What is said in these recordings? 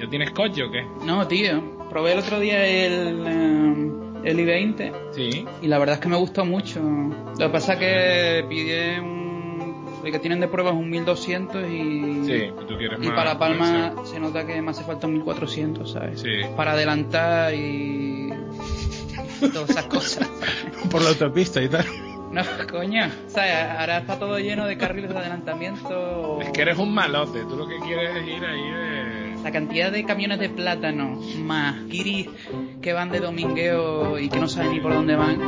¿Ya tienes coche o qué? No, tío. Probé el otro día el, eh, el i20 Sí. y la verdad es que me gustó mucho. Lo que pasa es que pillé un... El que tienen de prueba es un 1200 y... Sí, tú quieres Y más para Palma se nota que me hace falta un 1400, ¿sabes? Sí. Para adelantar y... Todas esas cosas. Por la autopista y tal. No, coño. O sea, ahora está todo lleno de carriles de adelantamiento. Es que eres un malote, tú lo que quieres es ir ahí de... La cantidad de camiones de plátano más guiris que van de domingueo y que no saben ni por dónde van.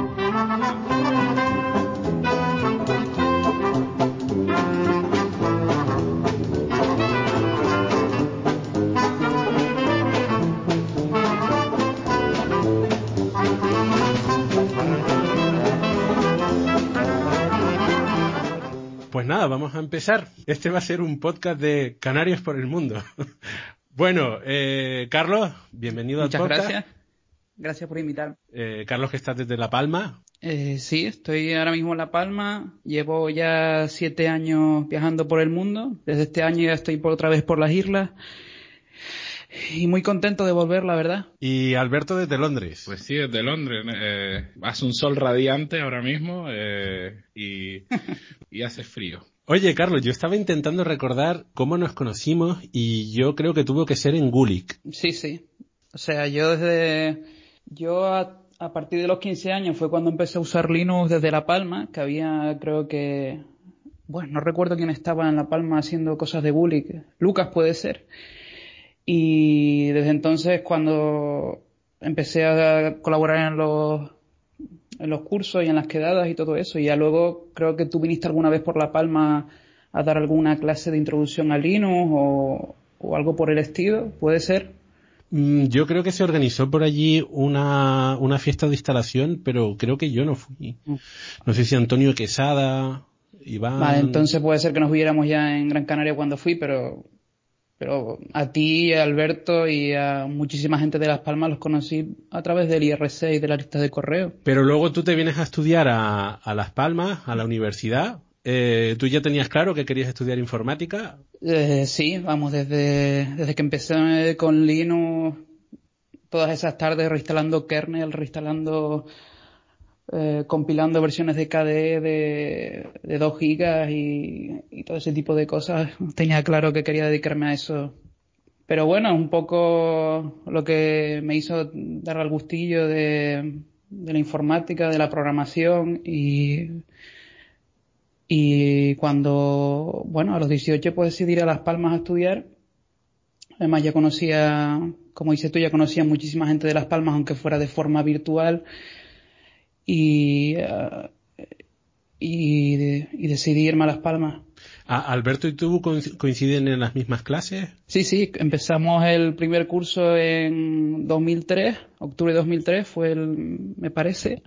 Pues nada, vamos a empezar. Este va a ser un podcast de Canarios por el mundo. Bueno, eh, Carlos, bienvenido Muchas al podcast. gracias. Gracias por invitarme. Eh, Carlos, que estás desde La Palma. Eh, sí, estoy ahora mismo en La Palma. Llevo ya siete años viajando por el mundo. Desde este año ya estoy por otra vez por las islas. Y muy contento de volver, la verdad. Y Alberto desde Londres. Pues sí, desde Londres. Eh, hace un sol radiante ahora mismo eh, y, y hace frío. Oye, Carlos, yo estaba intentando recordar cómo nos conocimos y yo creo que tuvo que ser en Gulik. Sí, sí. O sea, yo desde... Yo a, partir de los 15 años fue cuando empecé a usar Linux desde La Palma, que había, creo que... Bueno, no recuerdo quién estaba en La Palma haciendo cosas de Gulik. Lucas puede ser. Y desde entonces cuando empecé a colaborar en los, en los cursos y en las quedadas y todo eso, y ya luego creo que tú viniste alguna vez por La Palma a dar alguna clase de introducción a Linux o, o algo por el estilo, puede ser. Mm, Yo creo que se organizó por allí una, una fiesta de instalación, pero creo que yo no fui. Mm. No sé si Antonio Quesada, Iván. Vale, entonces puede ser que nos viéramos ya en Gran Canaria cuando fui, pero, pero a ti, a Alberto y a muchísima gente de Las Palmas los conocí a través del IRC y de la lista de correo. Pero luego tú te vienes a estudiar a, a Las Palmas, a la universidad. Eh, ¿Tú ya tenías claro que querías estudiar informática? Eh, sí, vamos, desde, desde que empecé con Linux, todas esas tardes reinstalando kernel, reinstalando, eh, compilando versiones de KDE de, de 2 gigas y, y todo ese tipo de cosas, tenía claro que quería dedicarme a eso. Pero bueno, un poco lo que me hizo dar al gustillo de, de la informática, de la programación y, y cuando, bueno, a los 18 pues decidí ir a Las Palmas a estudiar. Además ya conocía, como dices tú, ya conocía muchísima gente de Las Palmas, aunque fuera de forma virtual. Y, eh, y, y decidí irme a Las Palmas. ¿A- ¿Alberto y tú coinc- coinciden en las mismas clases? Sí, sí, empezamos el primer curso en 2003, octubre de 2003 fue el, me parece.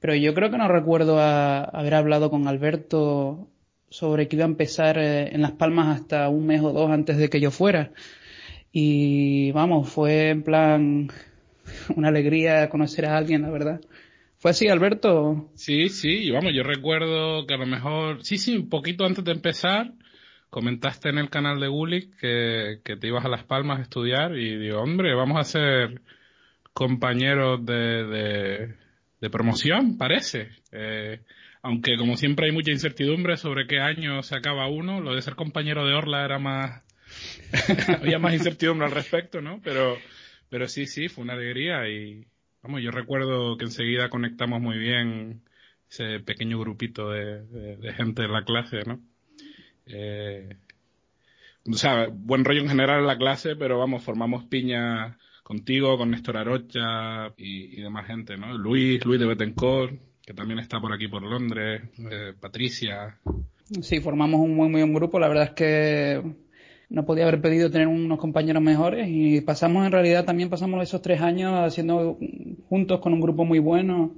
Pero yo creo que no recuerdo a- haber hablado con Alberto sobre que iba a empezar eh, en Las Palmas hasta un mes o dos antes de que yo fuera. Y vamos, fue en plan una alegría conocer a alguien, la verdad. ¿Fue así, Alberto? Sí, sí, y vamos, yo recuerdo que a lo mejor, sí, sí, un poquito antes de empezar, comentaste en el canal de Gulik que, que te ibas a Las Palmas a estudiar y digo, hombre, vamos a ser compañeros de, de, de promoción, parece. Eh, aunque como siempre hay mucha incertidumbre sobre qué año se acaba uno, lo de ser compañero de Orla era más, había más incertidumbre al respecto, ¿no? Pero, pero sí, sí, fue una alegría y, vamos, yo recuerdo que enseguida conectamos muy bien ese pequeño grupito de, de- de gente en la clase, ¿no? Eh, o sea, buen rollo en general en la clase, pero vamos, formamos piña contigo, con Néstor Arocha y, y demás gente, ¿no? Luis, Luis de Betancourt, que también está por aquí por Londres, eh, Patricia. Sí, formamos un muy, muy buen grupo. La verdad es que no podía haber pedido tener unos compañeros mejores y pasamos, en realidad, también pasamos esos tres años haciendo juntos con un grupo muy bueno.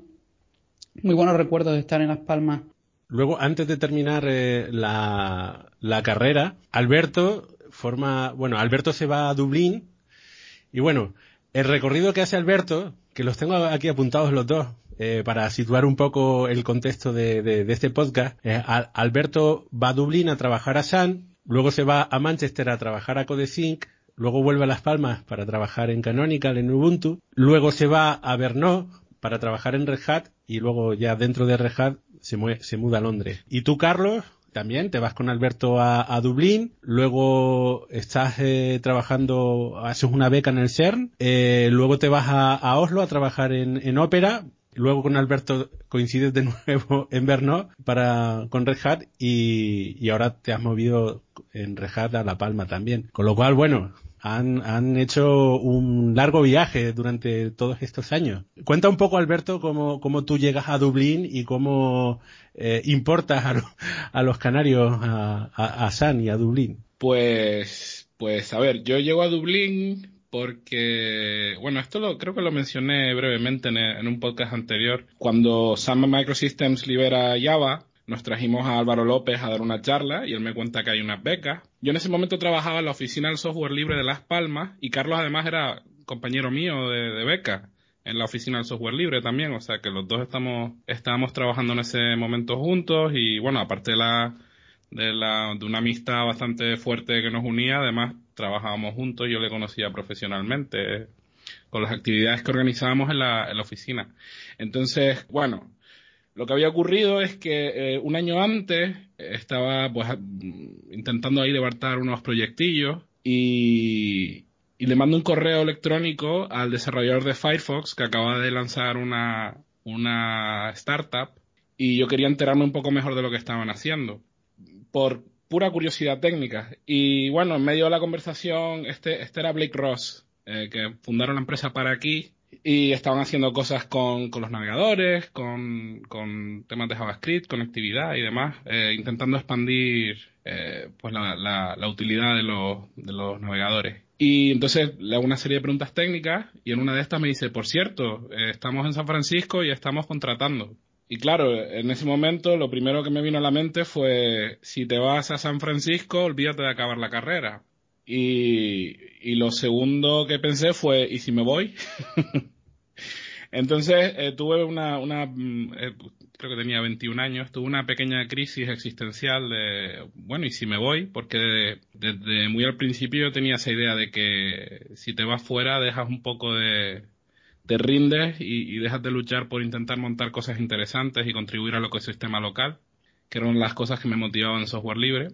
Muy buenos recuerdos de estar en Las Palmas. Luego, antes de terminar eh, la, la carrera, Alberto forma, bueno, Alberto se va a Dublín y bueno, el recorrido que hace Alberto, que los tengo aquí apuntados los dos, eh, para situar un poco el contexto de, de- este podcast, Al- Alberto va a Dublín a trabajar a Sun, luego se va a Manchester a trabajar a Codesync, luego vuelve a Las Palmas para trabajar en Canonical, en Ubuntu, luego se va a Brno para trabajar en Red Hat y luego ya dentro de Red Hat se, se muda a Londres. ¿Y tú, Carlos? También te vas con Alberto a, Dublín, luego estás eh, trabajando, haces una beca en el CERN, eh, luego te vas a, Oslo a trabajar en, en ópera, luego con Alberto coincides de nuevo en Brno para con Red Hat y, y, ahora te has movido en Red Hat a La Palma también. Con lo cual, bueno, han, han hecho un largo viaje durante todos estos años. Cuenta un poco, Alberto, cómo, cómo tú llegas a Dublín y cómo eh, importas a, a, los canarios a, a, San y a Dublín. Pues, pues a ver, yo llego a Dublín porque, bueno, esto lo, creo que lo mencioné brevemente en, un podcast anterior. Cuando Sun Microsystems libera Java, nos trajimos a Álvaro López a dar una charla y él me cuenta que hay unas becas. Yo en ese momento trabajaba en la oficina del software libre de Las Palmas y Carlos además era compañero mío de, de beca en la oficina del software libre también, o sea que los dos estamos, estábamos trabajando en ese momento juntos y bueno, aparte de la, de la, de una amistad bastante fuerte que nos unía, además trabajábamos juntos, yo le conocía profesionalmente con las actividades que organizábamos en la, oficina. Entonces, bueno, lo que había ocurrido es que eh, un año antes estaba pues intentando ahí levantar unos proyectillos y, y, le mando un correo electrónico al desarrollador de Firefox que acaba de lanzar una, una startup y yo quería enterarme un poco mejor de lo que estaban haciendo por pura curiosidad técnica. Y bueno, en medio de la conversación, este, este era Blake Ross, eh, que fundaron la empresa para aquí y estaban haciendo cosas con, con los navegadores, con, con, temas de JavaScript, conectividad y demás, eh, intentando expandir eh, pues la, la, la, utilidad de los, de los navegadores. Y entonces le hago una serie de preguntas técnicas y en una de estas me dice, por cierto, eh, estamos en San Francisco y estamos contratando. Y claro, en ese momento lo primero que me vino a la mente fue, si te vas a San Francisco, olvídate de acabar la carrera. Y, y lo segundo que pensé fue, ¿y si me voy? Entonces eh, tuve una, una mm, eh, creo que tenía 21 años, tuve una pequeña crisis existencial de, bueno, ¿y si me voy? Porque desde muy al principio yo tenía esa idea de que si te vas fuera dejas un poco de, te rindes y, y dejas de luchar por intentar montar cosas interesantes y contribuir al ecosistema local, que eran las cosas que me motivaban en software libre.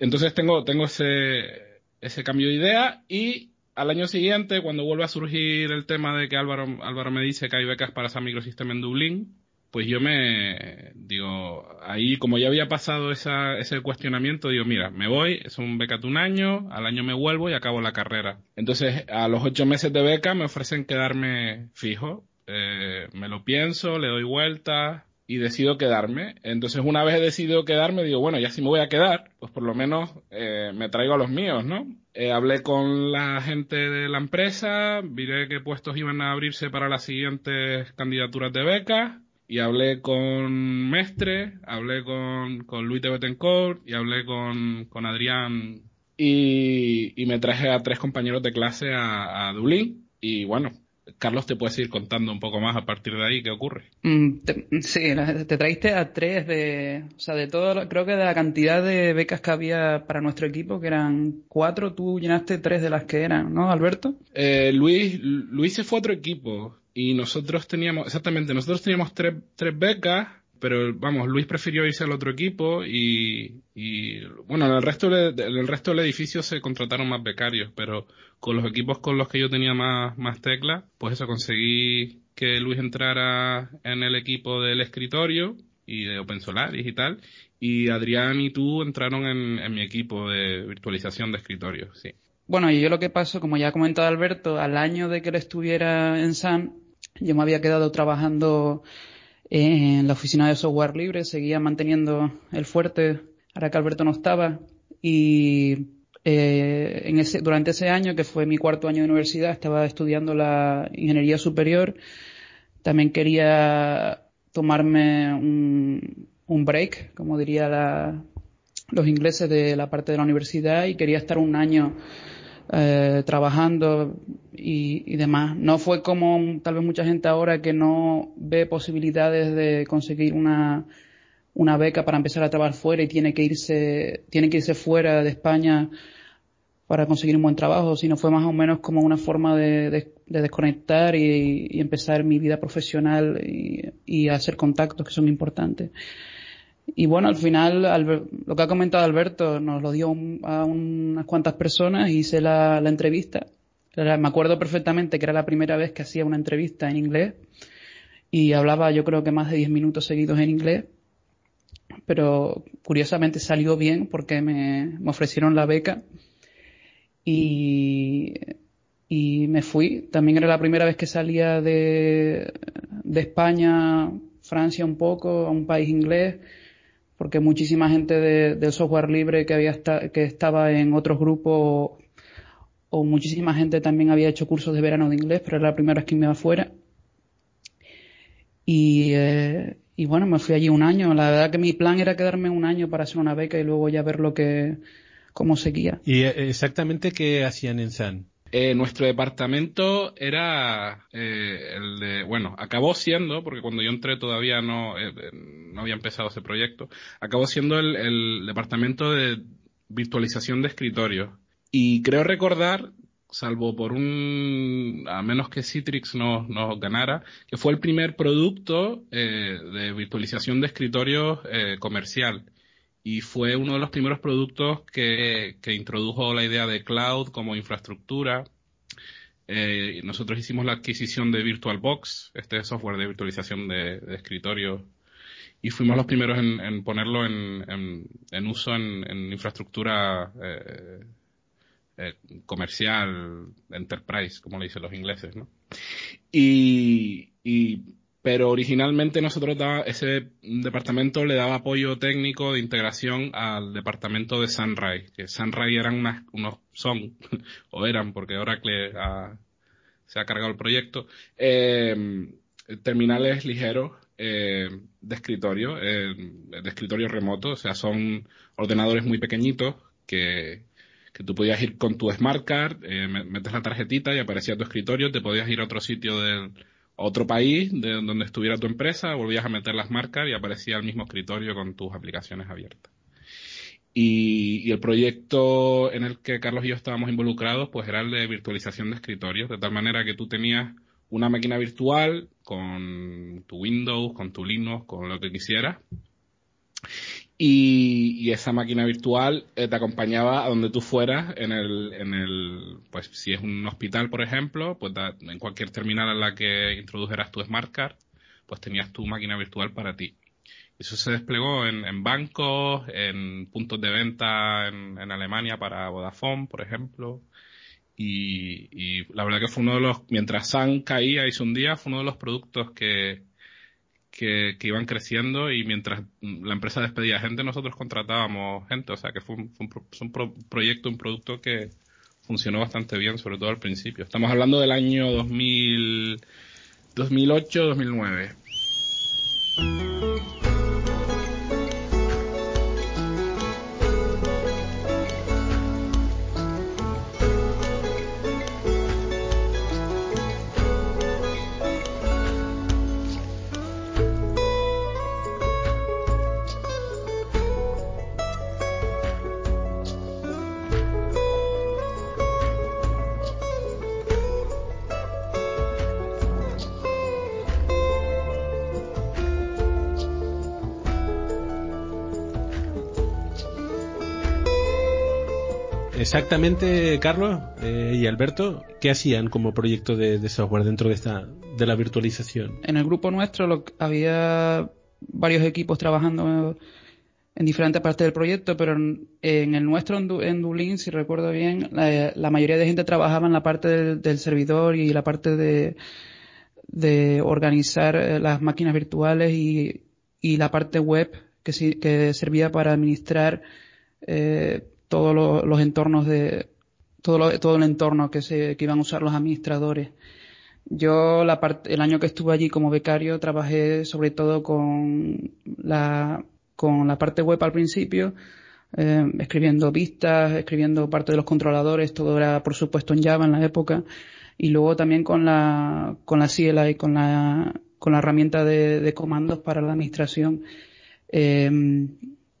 Entonces tengo, tengo ese, ese cambio de idea y al año siguiente, cuando vuelve a surgir el tema de que Álvaro, Álvaro me dice que hay becas para esa microsistema en Dublín, pues yo me digo, ahí como ya había pasado esa, ese cuestionamiento, digo, mira, me voy, es un beca de un año, al año me vuelvo y acabo la carrera. Entonces, a los ocho meses de beca me ofrecen quedarme fijo. Eh, me lo pienso, le doy vuelta, y decido quedarme. Entonces una vez he decidido quedarme, digo, bueno, ya si me voy a quedar, pues por lo menos eh, me traigo a los míos, ¿no? Eh, hablé con la gente de la empresa, miré qué puestos iban a abrirse para las siguientes candidaturas de becas y hablé con Mestre, hablé con, con Luis de Betancourt y hablé con, con Adrián y, y me traje a tres compañeros de clase a, a Dublín y bueno, Carlos te puedes ir contando un poco más a partir de ahí qué ocurre. Mm, sí, te traiste a tres de, o sea, de todo, creo que de la cantidad de becas que había para nuestro equipo, que eran cuatro, tú llenaste tres de las que eran, ¿no, Alberto? Eh, Luis, Luis se fue a otro equipo y nosotros teníamos, exactamente, nosotros teníamos tres, tres becas pero vamos, Luis prefirió irse al otro equipo y, y bueno, en el, resto de, resto del edificio se contrataron más becarios, pero con los equipos con los que yo tenía más, más teclas, pues eso, conseguí que Luis entrara en el equipo del escritorio y de Open Solaris y tal, y Adrián y tú entraron en, en mi equipo de virtualización de escritorio, sí. Bueno, y yo lo que pasó, como ya ha comentado Alberto, al año de que él estuviera en SAN, yo me había quedado trabajando en la oficina de software libre, seguía manteniendo el fuerte, ahora que Alberto no estaba, y eh, en ese, durante ese año, que fue mi cuarto año de universidad, estaba estudiando la ingeniería superior, también quería tomarme un, un break, como diría la, los ingleses de la parte de la universidad, y quería estar un año eh, trabajando y, y, demás. No fue como tal vez mucha gente ahora que no ve posibilidades de conseguir una, una beca para empezar a trabajar fuera y tiene que irse, tiene que irse fuera de España para conseguir un buen trabajo, sino fue más o menos como una forma de, desconectar y, empezar mi vida profesional y, hacer contactos que son importantes. Y bueno, al final, lo que ha comentado Alberto nos lo dio a unas cuantas personas, hice la, la entrevista. Me acuerdo perfectamente que era la primera vez que hacía una entrevista en inglés y hablaba yo creo que más de 10 minutos seguidos en inglés pero curiosamente salió bien porque me, me ofrecieron la beca y, y, me fui. También era la primera vez que salía de, de España, Francia un poco, a un país inglés, porque muchísima gente de, del software libre que, había que estaba en otros grupos o muchísima gente también había hecho cursos de verano de inglés, pero era la primera vez que me iba afuera. Y, eh, y bueno, me fui allí un año. La verdad que mi plan era quedarme un año para hacer una beca y luego ya ver lo que, cómo seguía. ¿Y eh, exactamente qué hacían en San? Eh, nuestro departamento era eh, el de, bueno, acabó siendo, porque cuando yo entré todavía no, eh, no había empezado ese proyecto, acabó siendo el, el departamento de virtualización de escritorio. Y creo recordar salvo por un, a menos que Citrix nos, nos ganara, que fue el primer producto eh, de virtualización de escritorios eh, comercial. Y fue uno de los primeros productos que, que introdujo la idea de cloud como infraestructura. Eh, nosotros hicimos la adquisición de VirtualBox, este software de virtualización de, de escritorios, y fuimos los primeros en, ponerlo en, en, uso en, en infraestructura eh, eh, comercial, enterprise, como le dicen los ingleses, ¿no? Y, y pero originalmente nosotros daba, ese departamento le daba apoyo técnico de integración al departamento de Sunrise, que Sunrise eran unas, unos, son, o eran, porque Oracle ha, se ha cargado el proyecto, eh, terminales ligeros eh, de escritorio, eh, de escritorio remoto, o sea, son ordenadores muy pequeñitos que, que tú podías ir con tu smart card, eh, metes la tarjetita y aparecía tu escritorio, te podías ir a otro sitio del otro país de donde estuviera tu empresa, volvías a meter la smart card y aparecía el mismo escritorio con tus aplicaciones abiertas. Y, y, el proyecto en el que Carlos y yo estábamos involucrados, pues era el de virtualización de escritorios, de tal manera que tú tenías una máquina virtual con tu Windows, con tu Linux, con lo que quisieras, y, y, esa máquina virtual eh, te acompañaba a donde tú fueras en el, en el, pues si es un hospital, por ejemplo, pues da, en cualquier terminal en la que introdujeras tu smart card, pues tenías tu máquina virtual para ti. Eso se desplegó en, en bancos, en puntos de venta en, Alemania para Vodafone, por ejemplo. Y, y la verdad que fue uno de los, mientras Sun caía y se hundía, fue uno de los productos que, que, que, iban creciendo y mientras la empresa despedía gente, nosotros contratábamos gente. O sea que fue un, fue un, un pro, proyecto, un producto que funcionó bastante bien, sobre todo al principio. Estamos hablando del año 2000, 2008-2009. Exactamente, Carlos eh, y Alberto, ¿qué hacían como proyecto de, software dentro de esta de la virtualización? En el grupo nuestro lo, había varios equipos trabajando en diferentes partes del proyecto, pero en, el nuestro en, Dublín, si recuerdo bien, la, mayoría de gente trabajaba en la parte del, servidor y la parte de, organizar eh, las máquinas virtuales y, y la parte web que, que servía para administrar eh, todos lo, los entornos de todo, lo, todo el entorno que se que iban a usar los administradores. Yo la parte, el año que estuve allí como becario trabajé sobre todo con la con la parte web al principio, eh, escribiendo vistas, escribiendo parte de los controladores, todo era por supuesto en Java en la época, y luego también con la con la CLI, con la con la herramienta de, de comandos para la administración. Eh,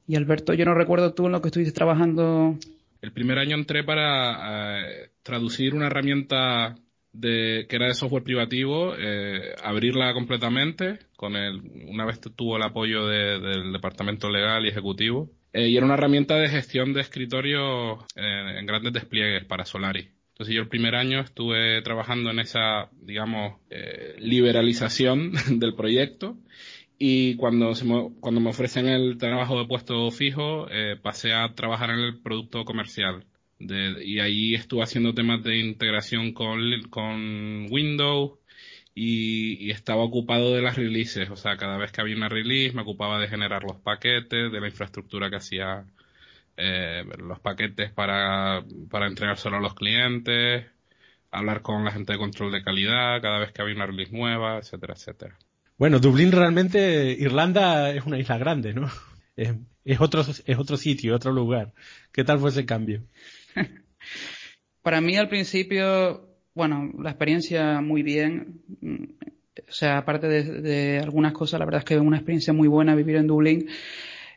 y Alberto, yo no recuerdo tú en lo que estuviste trabajando. El primer año entré para eh, traducir una herramienta de, que era de software privativo, eh, abrirla completamente, con el, una vez tuvo el apoyo del departamento legal y ejecutivo, eh, y era una herramienta de gestión de escritorio eh, en grandes despliegues para Solaris. Entonces yo el primer año estuve trabajando en esa, digamos, eh, liberalización del proyecto y cuando, se me, cuando me ofrecen el trabajo de puesto fijo, eh, pasé a trabajar en el producto comercial. De, y ahí estuve haciendo temas de integración con, con Windows y, estaba ocupado de las releases. O sea, cada vez que había una release me ocupaba de generar los paquetes, de la infraestructura que hacía eh, los paquetes para, para entregar solo a los clientes, hablar con la gente de control de calidad cada vez que había una release nueva, etcétera, etcétera. Bueno, Dublín realmente, Irlanda es una isla grande, ¿no? Es, es, otro, es otro sitio, otro lugar. ¿Qué tal fue ese cambio? Para mí al principio, bueno, la experiencia muy bien. O sea, aparte de, de algunas cosas, la verdad es que una experiencia muy buena vivir en Dublín.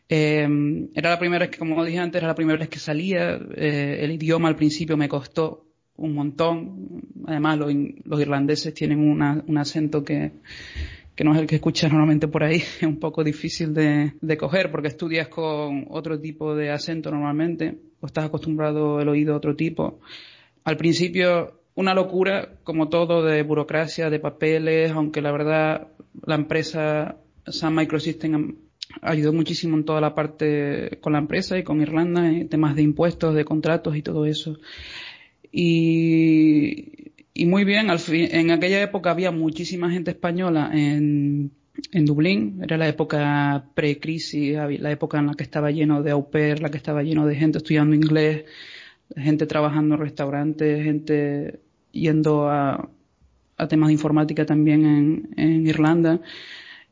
Eh, era la primera vez que, como dije antes, era la primera vez que salía. Eh, el idioma al principio me costó un montón. Además, los, los irlandeses tienen una, un acento que, que no es el que escuchas normalmente por ahí, es un poco difícil de, de, coger porque estudias con otro tipo de acento normalmente o estás acostumbrado el oído a otro tipo. Al principio, una locura, como todo, de burocracia, de papeles, aunque la verdad la empresa Sun Microsystem ayudó muchísimo en toda la parte con la empresa y con Irlanda, en temas de impuestos, de contratos y todo eso. Y, y muy bien, al fin, en aquella época había muchísima gente española en, en Dublín, era la época pre-crisis, la época en la que estaba lleno de au pair, la que estaba lleno de gente estudiando inglés, gente trabajando en restaurantes, gente yendo a, a temas de informática también en, en Irlanda.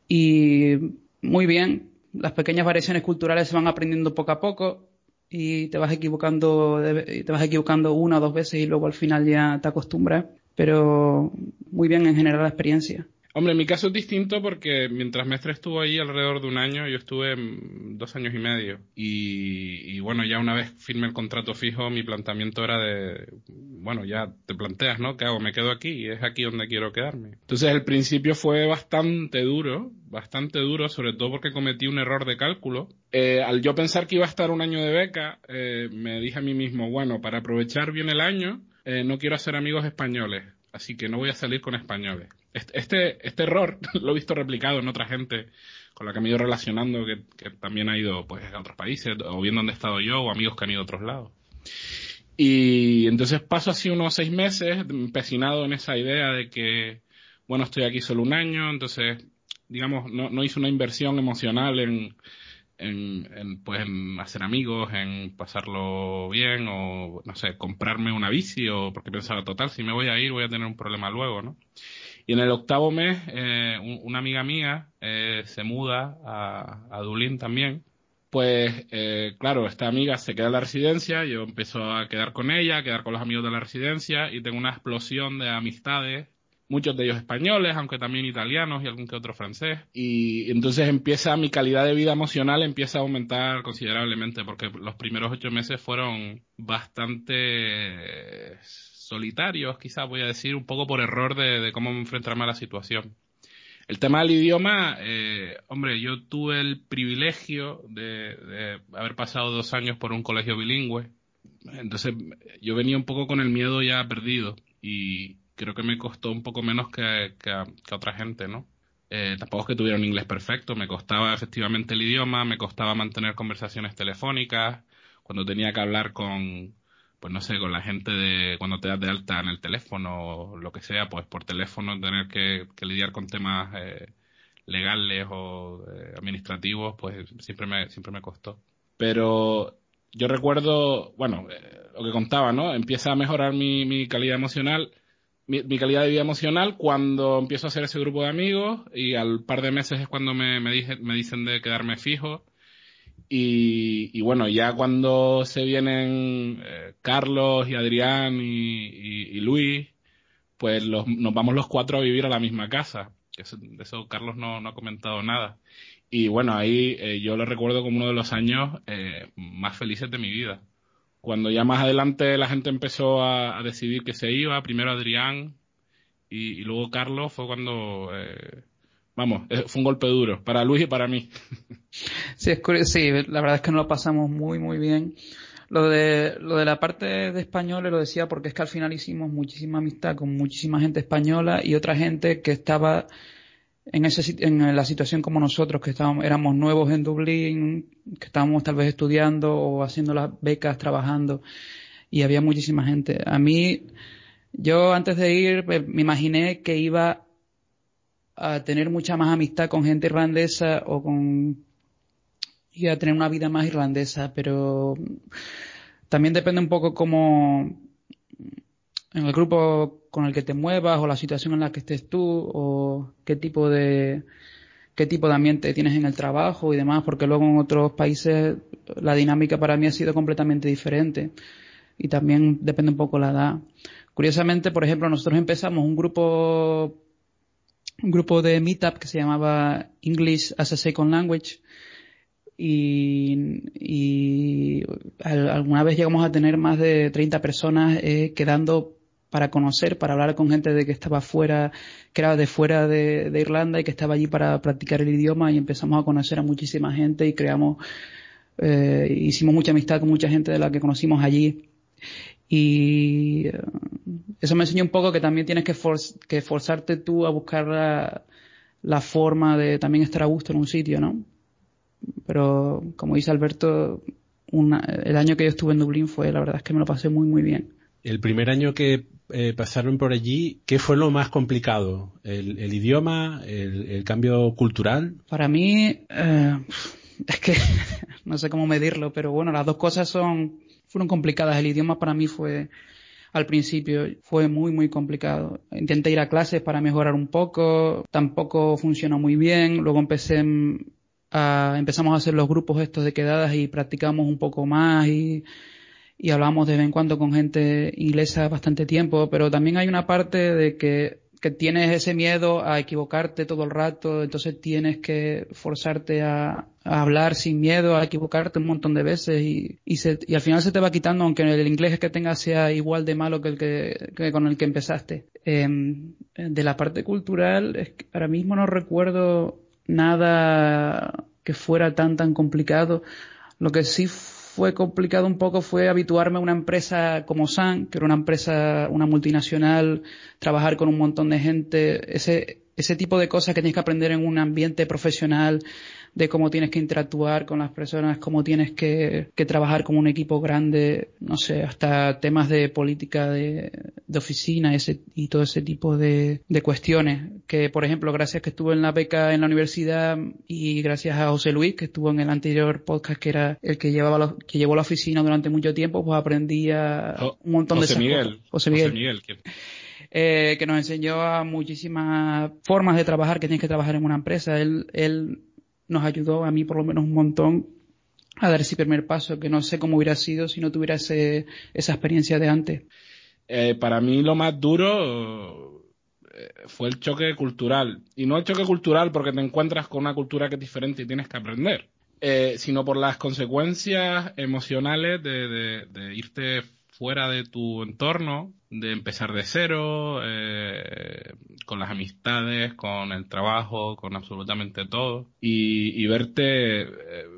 Y muy bien, las pequeñas variaciones culturales se van aprendiendo poco a poco y te vas equivocando te vas equivocando una o dos veces y luego al final ya te acostumbras. Pero muy bien en general la experiencia Hombre, en mi caso es distinto porque mientras Mestre estuvo ahí alrededor de un año, yo estuve dos años y medio. Y, y, bueno, ya una vez firmé el contrato fijo, mi planteamiento era de, bueno, ya te planteas, ¿no? ¿Qué hago? Me quedo aquí y es aquí donde quiero quedarme. Entonces el principio fue bastante duro, bastante duro, sobre todo porque cometí un error de cálculo. Eh, al yo pensar que iba a estar un año de beca, eh, me dije a mí mismo, bueno, para aprovechar bien el año, eh, no quiero hacer amigos españoles, así que no voy a salir con españoles este, este error lo he visto replicado en otra gente con la que me he ido relacionando, que, que, también ha ido pues a otros países, o bien donde he estado yo, o amigos que han ido a otros lados. Y entonces paso así unos seis meses empecinado en esa idea de que, bueno, estoy aquí solo un año, entonces, digamos, no, no hice una inversión emocional en, en, en, pues, en hacer amigos, en pasarlo bien, o, no sé, comprarme una bici, o porque pensaba, total, si me voy a ir voy a tener un problema luego, ¿no? Y en el octavo mes, eh, un, una amiga mía eh, se muda a, a Dublín también. Pues, eh, claro, esta amiga se queda en la residencia, yo empiezo a quedar con ella, a quedar con los amigos de la residencia y tengo una explosión de amistades, muchos de ellos españoles, aunque también italianos y algún que otro francés. Y entonces empieza mi calidad de vida emocional empieza a aumentar considerablemente porque los primeros ocho meses fueron bastante solitarios, quizás voy a decir, un poco por error de, cómo enfrentarme a la situación. El tema del idioma, eh, hombre, yo tuve el privilegio de, de, haber pasado dos años por un colegio bilingüe, entonces yo venía un poco con el miedo ya perdido y creo que me costó un poco menos que, que, que otra gente, ¿no? Eh, tampoco es que tuviera un inglés perfecto, me costaba efectivamente el idioma, me costaba mantener conversaciones telefónicas, cuando tenía que hablar con, pues no sé, con la gente de cuando te das de alta en el teléfono o lo que sea, pues por teléfono tener que, que lidiar con temas eh, legales o eh, administrativos, pues siempre me, siempre me costó. Pero yo recuerdo, bueno, eh, lo que contaba, ¿no? Empieza a mejorar mi, mi calidad emocional, mi, calidad de vida emocional cuando empiezo a hacer ese grupo de amigos y al par de meses es cuando me, me, me dicen de quedarme fijo y, y, bueno, ya cuando se vienen eh, Carlos y Adrián y, y, Luis, pues los, nos vamos los cuatro a vivir a la misma casa. Eso, de eso Carlos no, no, ha comentado nada. Y bueno, ahí eh, yo lo recuerdo como uno de los años eh, más felices de mi vida. Cuando ya más adelante la gente empezó a, decidir que se iba, primero Adrián y, luego Carlos, fue cuando, eh, vamos, eh, fue un golpe duro para Luis y para mí. Sí, es sí, la verdad es que nos lo pasamos muy, muy bien. Lo de, lo de la parte de españoles lo decía porque es que al final hicimos muchísima amistad con muchísima gente española y otra gente que estaba en, ese, en la situación como nosotros, que estábamos, éramos nuevos en Dublín, que estábamos tal vez estudiando o haciendo las becas, trabajando, y había muchísima gente. A mí, yo antes de ir me imaginé que iba a tener mucha más amistad con gente irlandesa o con iba a tener una vida más irlandesa, pero también depende un poco cómo en el grupo con el que te muevas o la situación en la que estés tú o qué tipo de qué tipo de ambiente tienes en el trabajo y demás, porque luego en otros países la dinámica para mí ha sido completamente diferente y también depende un poco la edad. Curiosamente, por ejemplo, nosotros empezamos un grupo un grupo de meetup que se llamaba English as a Second Language y, y alguna vez llegamos a tener más de 30 personas eh, quedando para conocer, para hablar con gente de que estaba fuera, que era de fuera de, Irlanda y que estaba allí para practicar el idioma y empezamos a conocer a muchísima gente y creamos, eh, hicimos mucha amistad con mucha gente de la que conocimos allí. Y eh, eso me enseñó un poco que también tienes que, que forzarte tú a buscar la, forma de también estar a gusto en un sitio, ¿no? Pero como dice Alberto, el año que yo estuve en Dublín fue, la verdad es que me lo pasé muy, muy bien. El primer año que eh, pasaron por allí, ¿qué fue lo más complicado? ¿El, idioma? El, cambio cultural? Para mí, eh, es que no sé cómo medirlo, pero bueno, las dos cosas son fueron complicadas. El idioma para mí fue al principio fue muy muy complicado. Intenté ir a clases para mejorar un poco, tampoco funcionó muy bien. Luego empecé a, empezamos a hacer los grupos estos de quedadas y practicamos un poco más y y hablamos de vez en cuando con gente inglesa bastante tiempo, pero también hay una parte de que, que tienes ese miedo a equivocarte todo el rato, entonces tienes que forzarte a, hablar sin miedo, a equivocarte un montón de veces y, y, se, y, al final se te va quitando, aunque el inglés que tengas sea igual de malo que el que, con el que empezaste. Em, de la parte cultural, es que ahora mismo no recuerdo nada que fuera tan tan complicado. Lo que sí fue complicado un poco fue habituarme a una empresa como Sun, que era una empresa, una multinacional, trabajar con un montón de gente, ese, ese tipo de cosas que tienes que aprender en un ambiente profesional, de cómo tienes que interactuar con las personas, cómo tienes que, que trabajar como un equipo grande, no sé, hasta temas de política de, de oficina ese, y todo ese tipo de, de, cuestiones. Que, por ejemplo, gracias que estuve en la beca en la universidad y gracias a José Luis, que estuvo en el anterior podcast, que era el que llevaba que llevó la oficina durante mucho tiempo, pues aprendí a un montón de Miguel. José Miguel. José Miguel. Eh, que nos enseñó a muchísimas formas de trabajar que tienes que trabajar en una empresa. Él, él nos ayudó a mí por lo menos un montón a dar ese primer paso, que no sé cómo hubiera sido si no tuviera esa experiencia de antes. Eh, para mí lo más duro eh, fue el choque cultural. Y no el choque cultural porque te encuentras con una cultura que es diferente y tienes que aprender, eh, sino por las consecuencias emocionales de irte fuera de tu entorno, de empezar de cero, eh, con las amistades, con el trabajo, con absolutamente todo, y, verte, eh,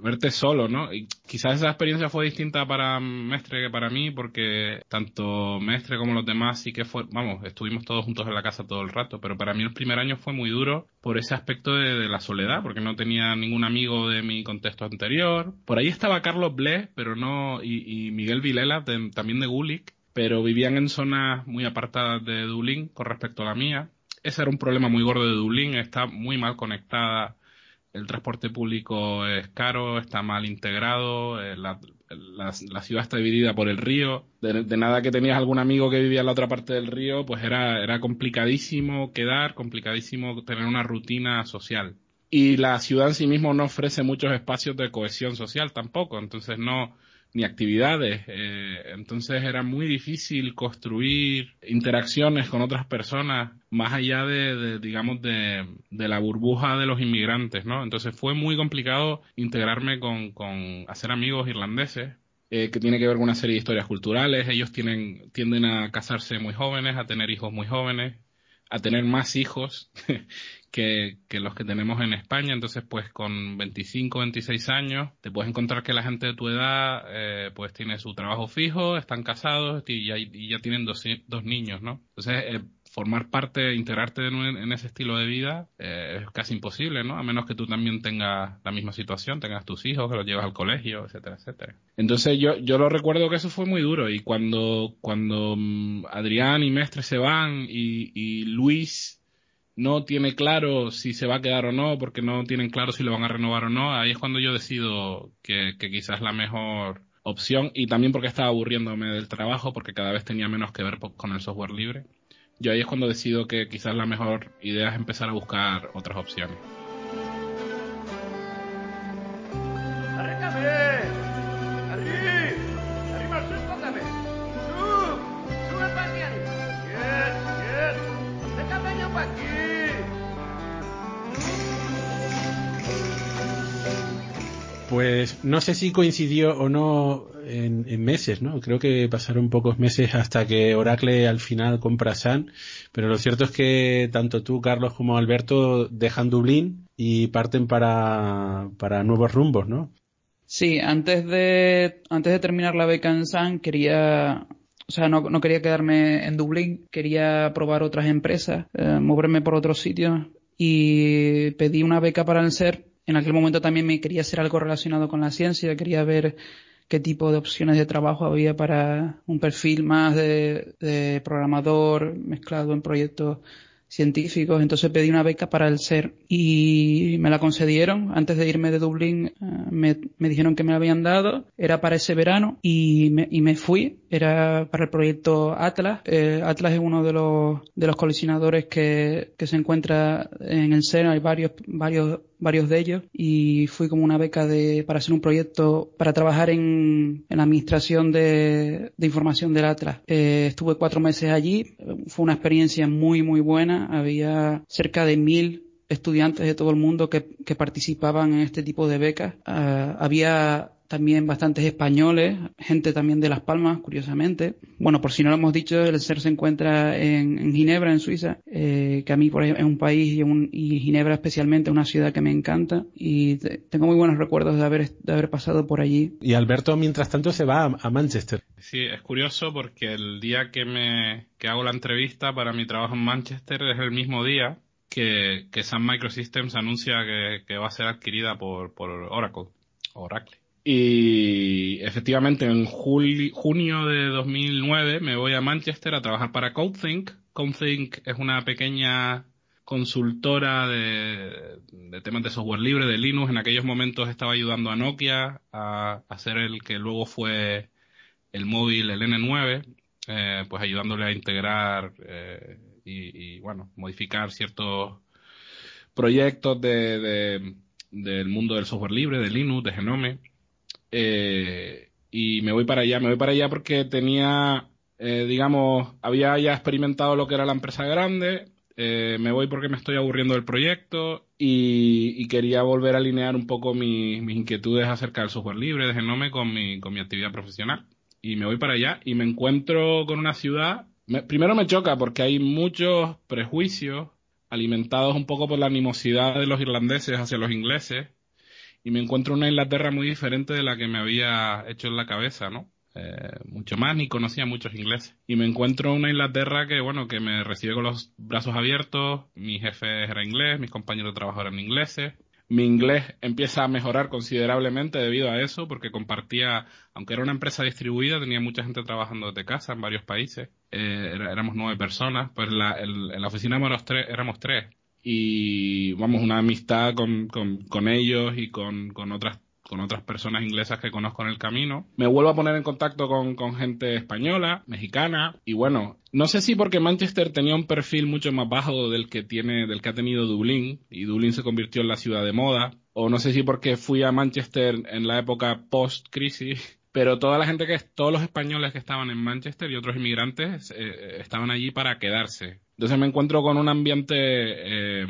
verte solo, ¿no? Y quizás esa experiencia fue distinta para Mestre que para mí, porque tanto Mestre como los demás sí que fue, vamos, estuvimos todos juntos en la casa todo el rato, pero para mí el primer año fue muy duro por ese aspecto de, la soledad, porque no tenía ningún amigo de mi contexto anterior. Por ahí estaba Carlos Ble, pero no, y, Miguel Vilela, también de Gulik, pero vivían en zonas muy apartadas de Dublín con respecto a la mía. Ese era un problema muy gordo de Dublín, está muy mal conectada, el transporte público es caro, está mal integrado, eh, la, ciudad está dividida por el río, de, nada que tenías algún amigo que vivía en la otra parte del río, pues era, era complicadísimo quedar, complicadísimo tener una rutina social. Y la ciudad en sí mismo no ofrece muchos espacios de cohesión social tampoco, entonces no, ni actividades. Eh, entonces era muy difícil construir interacciones con otras personas más allá de, digamos, de, la burbuja de los inmigrantes, ¿no? Entonces fue muy complicado integrarme con, con hacer amigos irlandeses eh, que tiene que ver con una serie de historias culturales. Ellos tienen, tienden a casarse muy jóvenes, a tener hijos muy jóvenes, a tener más hijos que, los que tenemos en España. Entonces, pues con 25, 26 años, te puedes encontrar que la gente de tu edad, eh, pues tiene su trabajo fijo, están casados y ya, ya tienen dos, dos niños, ¿no? Entonces, eh, formar parte, integrarte en, ese estilo de vida eh, es casi imposible, ¿no? A menos que tú también tengas la misma situación, tengas tus hijos, que los llevas al colegio, etcétera, etcétera. Entonces yo, yo lo recuerdo que eso fue muy duro y cuando, cuando mm, Adrián y Mestre se van y Luis no tiene claro si se va a quedar o no, porque no tienen claro si lo van a renovar o no, ahí es cuando yo decido que, que quizás la mejor opción y también porque estaba aburriéndome del trabajo porque cada vez tenía menos que ver con el software libre yo ahí es cuando decido que quizás la mejor idea es empezar a buscar otras opciones. Pues no sé si coincidió o no en, meses, ¿no? Creo que pasaron pocos meses hasta que Oracle al final compra Sun, pero lo cierto es que tanto tú, Carlos, como Alberto dejan Dublín y parten para, para nuevos rumbos, ¿no? Sí, antes de, antes de terminar la beca en Sun quería, o sea, no, no quería quedarme en Dublín, quería probar otras empresas, eh, moverme por otros sitios y pedí una beca para el SER. En aquel momento también me quería hacer algo relacionado con la ciencia, quería ver qué tipo de opciones de trabajo había para un perfil más de, programador mezclado en proyectos científicos. Entonces pedí una beca para el SER y me la concedieron. Antes de irme de Dublín eh, me, dijeron que me la habían dado. Era para ese verano y me, y me fui. Era para el proyecto Atlas. Eh, Atlas es uno de los, de los colisionadores que, que se encuentra en el SER. Hay varios, varios varios de ellos, y fui como una beca de, para hacer un proyecto, para trabajar en, en la administración de, de información del Atlas. Eh, estuve cuatro meses allí, fue una experiencia muy, muy buena, había cerca de mil estudiantes de todo el mundo que, participaban en este tipo de becas. Uh, había también bastantes españoles, gente también de Las Palmas, curiosamente. Bueno, por si no lo hemos dicho, el SER se encuentra en, Ginebra, en Suiza, eh, que a mí por es un país y, un, y, Ginebra especialmente una ciudad que me encanta y tengo muy buenos recuerdos de haber, de haber pasado por allí. Y Alberto, mientras tanto, se va a, Manchester. Sí, es curioso porque el día que me que hago la entrevista para mi trabajo en Manchester es el mismo día que, que Sun Microsystems anuncia que, que va a ser adquirida por, por Oracle. Oracle. Y efectivamente en junio de 2009 me voy a Manchester a trabajar para CodeThink. CodeThink es una pequeña consultora de, temas de software libre, de Linux. En aquellos momentos estaba ayudando a Nokia a hacer el que luego fue el móvil, el N9, eh, pues ayudándole a integrar eh, y, bueno, modificar ciertos proyectos de, del mundo del software libre, de Linux, de Genome. Eh, y me voy para allá, me voy para allá porque tenía, eh, digamos, había ya experimentado lo que era la empresa grande, eh, me voy porque me estoy aburriendo del proyecto y, quería volver a alinear un poco mis inquietudes acerca del software libre de con mi, con mi actividad profesional. Y me voy para allá y me encuentro con una ciudad. primero me choca porque hay muchos prejuicios alimentados un poco por la animosidad de los irlandeses hacia los ingleses y me encuentro una Inglaterra muy diferente de la que me había hecho en la cabeza, ¿no? Eh, mucho más, ni conocía muchos ingleses. Y me encuentro una Inglaterra que, bueno, que me recibe con los brazos abiertos, mi jefe era inglés, mis compañeros de trabajo eran ingleses. Mi inglés empieza a mejorar considerablemente debido a eso, porque compartía, aunque era una empresa distribuida, tenía mucha gente trabajando desde casa en varios países. Eh, éramos nueve personas, pues la, en la oficina éramos tres, éramos tres y vamos, una amistad con, con, ellos y con, con otras con otras personas inglesas que conozco en el camino. Me vuelvo a poner en contacto con, con, gente española, mexicana, y bueno, no sé si porque Manchester tenía un perfil mucho más bajo del que tiene, del que ha tenido Dublín, y Dublín se convirtió en la ciudad de moda, o no sé si porque fui a Manchester en la época post-crisis, pero toda la gente que, todos los españoles que estaban en Manchester y otros inmigrantes eh, estaban allí para quedarse. Entonces me encuentro con un ambiente eh,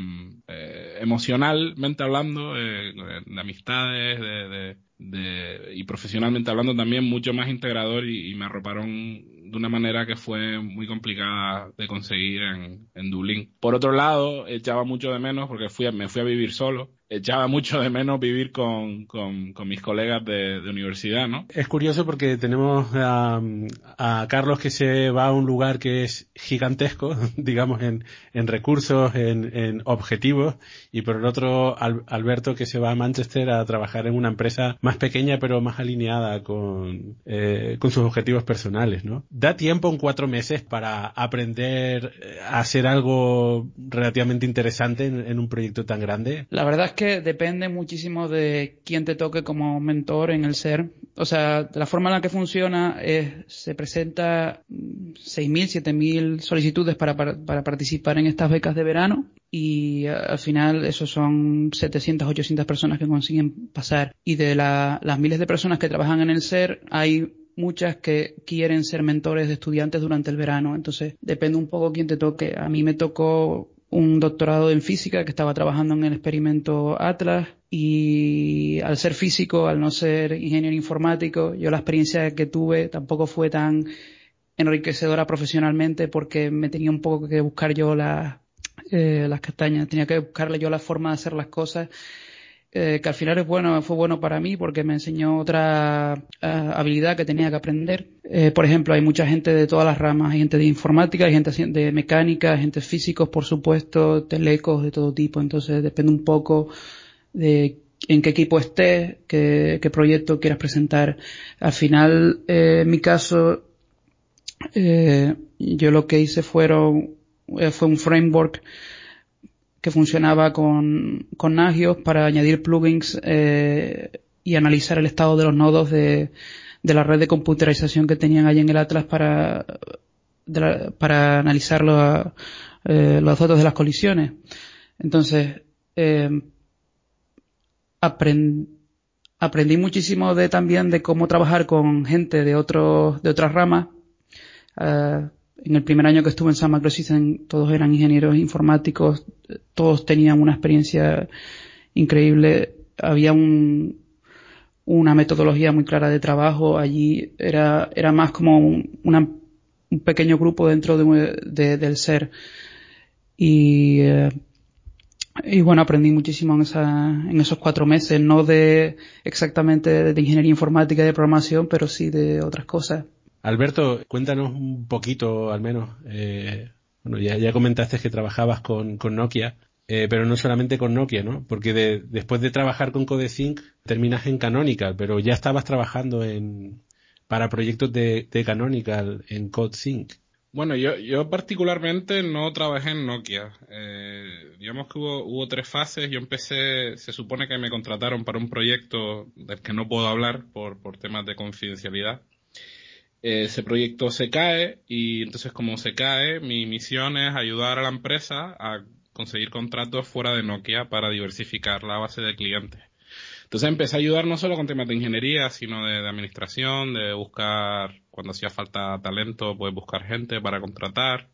eh, emocionalmente hablando, de amistades, de, de, y profesionalmente hablando también mucho más integrador y, me arroparon de una manera que fue muy complicada de conseguir en, en Dublín. Por otro lado, echaba mucho de menos porque fui me fui a vivir solo echaba mucho de menos vivir con, con, con mis colegas de, de, universidad, ¿no? Es curioso porque tenemos a, a, Carlos que se va a un lugar que es gigantesco, digamos, en, en recursos, en, en, objetivos, y por el otro Alberto que se va a Manchester a trabajar en una empresa más pequeña pero más alineada con, eh, con sus objetivos personales, ¿no? Da tiempo en cuatro meses para aprender a hacer algo relativamente interesante en, en un proyecto tan grande. La verdad es que depende muchísimo de quién te toque como mentor en el ser. O sea, la forma en la que funciona es, se presenta 6.000, 7.000 solicitudes para, para, para, participar en estas becas de verano y al final esos son 700, 800 personas que consiguen pasar. Y de la, las miles de personas que trabajan en el ser, hay muchas que quieren ser mentores de estudiantes durante el verano. Entonces, depende un poco quién te toque. A mí me tocó un doctorado en física que estaba trabajando en el experimento Atlas y al ser físico, al no ser ingeniero informático, yo la experiencia que tuve tampoco fue tan enriquecedora profesionalmente porque me tenía un poco que buscar yo las, eh, las castañas, tenía que buscarle yo la forma de hacer las cosas eh, que al final es bueno, fue bueno para mí porque me enseñó otra uh, habilidad que tenía que aprender. Eh, por ejemplo, hay mucha gente de todas las ramas, hay gente de informática, hay gente de mecánica, hay gente físicos, por supuesto, telecos de todo tipo, entonces depende un poco de en qué equipo estés, qué, qué proyecto quieras presentar. Al final, eh, en mi caso, eh, yo lo que hice fueron, eh, fue un framework que funcionaba con, con Nagios para añadir plugins eh, y analizar el estado de los nodos de, de la red de computerización que tenían allí en el Atlas para, para analizar los, eh, los datos de las colisiones. Entonces, eh, aprend, aprendí muchísimo de también de cómo trabajar con gente de otros, de otras ramas. Uh, en el primer año que estuve en San Macrosystems todos eran ingenieros informáticos, todos tenían una experiencia increíble, había un, una metodología muy clara de trabajo, allí era, era más como un, un pequeño grupo dentro de, de, del ser. Y, eh, y bueno, aprendí muchísimo en, esa, en esos cuatro meses, no de exactamente de ingeniería informática y de programación, pero sí de otras cosas. Alberto, cuéntanos un poquito, al menos. Eh, bueno, ya, comentaste que trabajabas con, con Nokia, eh, pero no solamente con Nokia, ¿no? Porque de, después de trabajar con CodeSync terminas en Canonical, pero ya estabas trabajando en para proyectos de, de Canonical en CodeSync. Bueno, yo, yo particularmente no trabajé en Nokia. Eh, digamos que hubo, hubo tres fases. Yo empecé, se supone que me contrataron para un proyecto del que no puedo hablar por, por temas de confidencialidad ese proyecto se cae y entonces como se cae, mi misión es ayudar a la empresa a conseguir contratos fuera de Nokia para diversificar la base de clientes. Entonces empecé a ayudar no solo con temas de ingeniería, sino de, administración, de buscar, cuando hacía falta talento, pues buscar gente para contratar.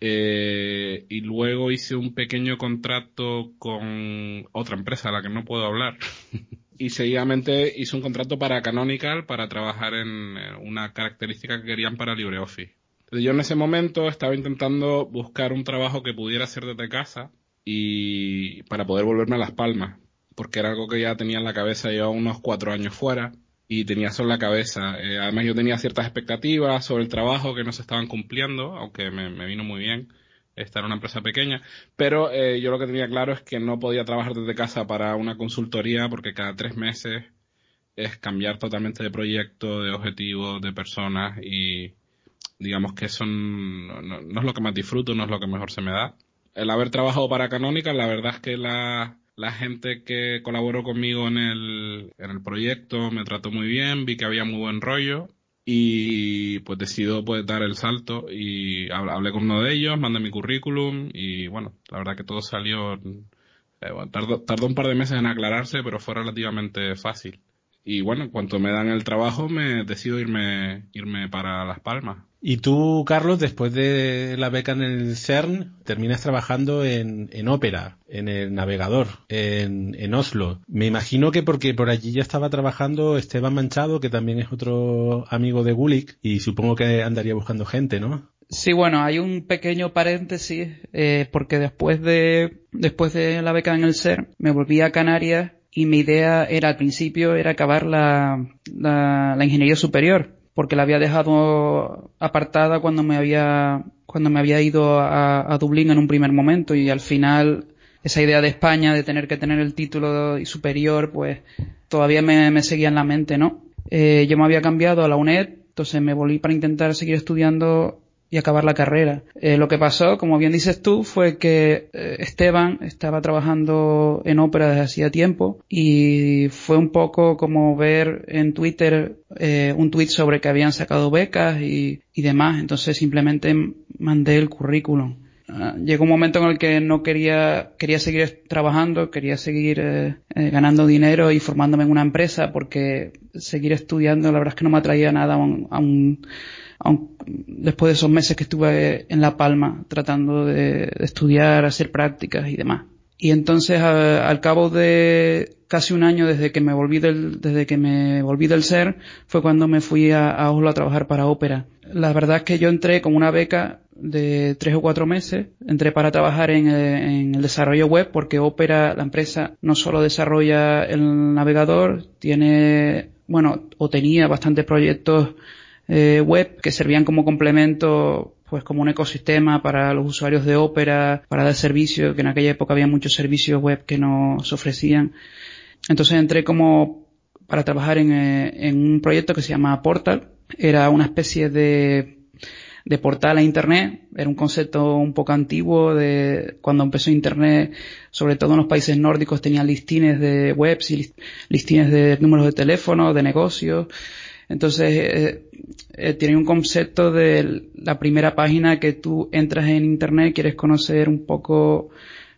Eh, y luego hice un pequeño contrato con otra empresa a la que no puedo hablar. y seguidamente hice un contrato para Canonical para trabajar en una característica que querían para LibreOffice. Entonces yo en ese momento estaba intentando buscar un trabajo que pudiera hacer desde casa y para poder volverme a Las Palmas, porque era algo que ya tenía en la cabeza, llevaba unos cuatro años fuera y tenía eso en la cabeza. Eh, además yo tenía ciertas expectativas sobre el trabajo que no se estaban cumpliendo, aunque me vino muy bien estar en una empresa pequeña, pero eh, yo lo que tenía claro es que no podía trabajar desde casa para una consultoría porque cada tres meses es cambiar totalmente de proyecto, de objetivo, de personas y digamos que eso no, no, es lo que más disfruto, no es lo que mejor se me da. El haber trabajado para Canónica, la verdad es que la, la gente que colaboró conmigo en el, en el proyecto me trató muy bien, vi que había muy buen rollo y pues decido pues dar el salto y hablé con uno de ellos, mandé mi currículum y bueno, la verdad que todo salió, eh, tardó, tardó, un par de meses en aclararse, pero fue relativamente fácil. y bueno, en cuanto me dan el trabajo me decido irme, irme para Las Palmas. Y tú, Carlos, después de la beca en el CERN, terminas trabajando en, en ópera, en el navegador, en, en, Oslo. Me imagino que porque por allí ya estaba trabajando Esteban Manchado, que también es otro amigo de Gulik, y supongo que andaría buscando gente, ¿no? Sí, bueno, hay un pequeño paréntesis, eh, porque después de, después de la beca en el CERN, me volví a Canarias y mi idea era al principio era acabar la, la, la ingeniería superior porque la había dejado apartada cuando me había cuando me había ido a, a, Dublín en un primer momento y al final esa idea de España de tener que tener el título superior pues todavía me, me seguía en la mente no eh, yo me había cambiado a la UNED entonces me volví para intentar seguir estudiando y acabar la carrera. Eh, lo que pasó, como bien dices tú, fue que eh, Esteban estaba trabajando en ópera desde hacía tiempo y fue un poco como ver en Twitter eh, un tweet sobre que habían sacado becas y, y demás. Entonces simplemente mandé el currículum. Uh, llegó un momento en el que no quería, quería seguir trabajando, quería seguir ganando dinero y formándome en una empresa porque seguir estudiando la verdad es que no me atraía nada a un después de esos meses que estuve en La Palma tratando de, estudiar, hacer prácticas y demás. Y entonces al cabo de casi un año desde que me volví del, desde que me volví del ser, fue cuando me fui a, a Oslo a trabajar para ópera. La verdad es que yo entré con una beca de tres o cuatro meses. Entré para trabajar en, en, el desarrollo web porque Opera, la empresa, no solo desarrolla el navegador, tiene, bueno, o tenía bastantes proyectos eh, web que servían como complemento pues como un ecosistema para los usuarios de Opera, para dar servicio, que en aquella época había muchos servicios web que nos ofrecían. Entonces entré como para trabajar en, eh, en un proyecto que se llama Portal. Era una especie de de portal a Internet. Era un concepto un poco antiguo de cuando empezó Internet, sobre todo en los países nórdicos tenían listines de webs y listines de números de teléfono, de negocios. Entonces, eh, eh, tiene un concepto de la primera página que tú entras en Internet, quieres conocer un poco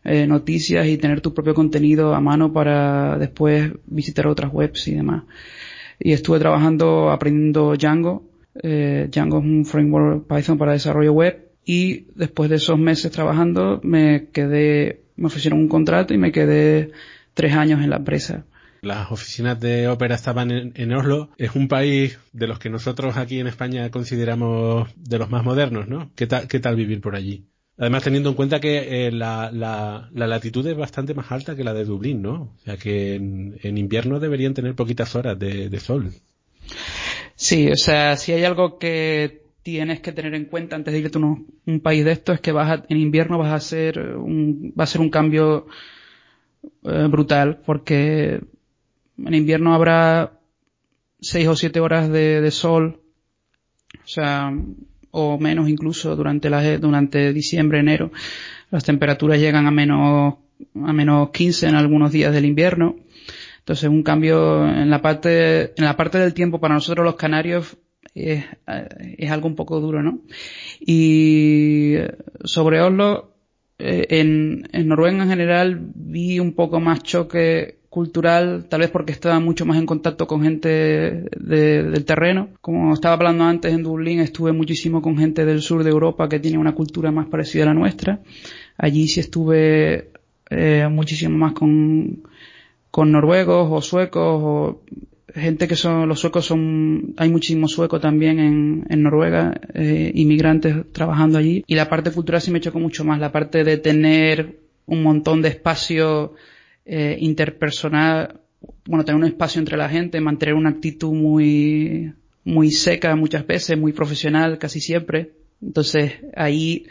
eh, noticias y tener tu propio contenido a mano para después visitar otras webs y demás. Y estuve trabajando aprendiendo Django, eh, Django es un framework Python para desarrollo web y después de esos meses trabajando me quedé, me ofrecieron un contrato y me quedé tres años en la empresa. Las oficinas de ópera estaban en, en, Oslo. Es un país de los que nosotros aquí en España consideramos de los más modernos, ¿no? ¿Qué tal, vivir por allí? Además, teniendo en cuenta que eh, la, la, la, latitud es bastante más alta que la de Dublín, ¿no? O sea que en, invierno deberían tener poquitas horas de, sol. Sí, o sea, si hay algo que tienes que tener en cuenta antes de irte a un, un país de esto es que vas a, en invierno vas a hacer un, va a ser un cambio eh, brutal porque en invierno habrá seis o siete horas de, de, sol, o sea, o menos incluso durante la, durante diciembre, enero. Las temperaturas llegan a menos, a menos 15 en algunos días del invierno. Entonces, un cambio en la parte, en la parte del tiempo para nosotros los canarios es, es algo un poco duro, ¿no? Y sobre Oslo, eh, en, en Noruega en general vi un poco más choque cultural, tal vez porque estaba mucho más en contacto con gente de, del terreno. Como estaba hablando antes en Dublín, estuve muchísimo con gente del sur de Europa que tiene una cultura más parecida a la nuestra. Allí sí estuve eh, muchísimo más con, con noruegos o suecos o gente que son, los suecos son, hay muchísimos suecos también en, en Noruega, eh, inmigrantes trabajando allí. Y la parte cultural sí me chocó mucho más, la parte de tener un montón de espacio eh, interpersonal, bueno, tener un espacio entre la gente, mantener una actitud muy, muy seca muchas veces, muy profesional casi siempre. Entonces ahí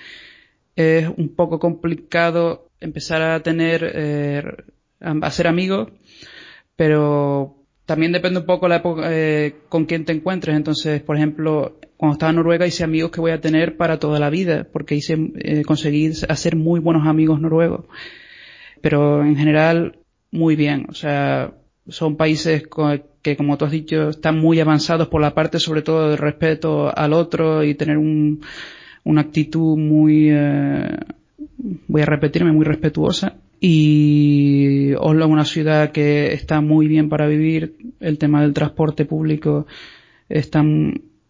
es un poco complicado empezar a tener, eh, a ser amigos, pero también depende un poco la época eh, con quién te encuentres. Entonces, por ejemplo, cuando estaba en Noruega hice amigos que voy a tener para toda la vida, porque hice, eh, conseguí hacer muy buenos amigos noruegos pero en general muy bien. O sea, son países que, como tú has dicho, están muy avanzados por la parte sobre todo del respeto al otro y tener un, una actitud muy, eh, voy a repetirme, muy respetuosa. y Oslo es una ciudad que está muy bien para vivir. El tema del transporte público está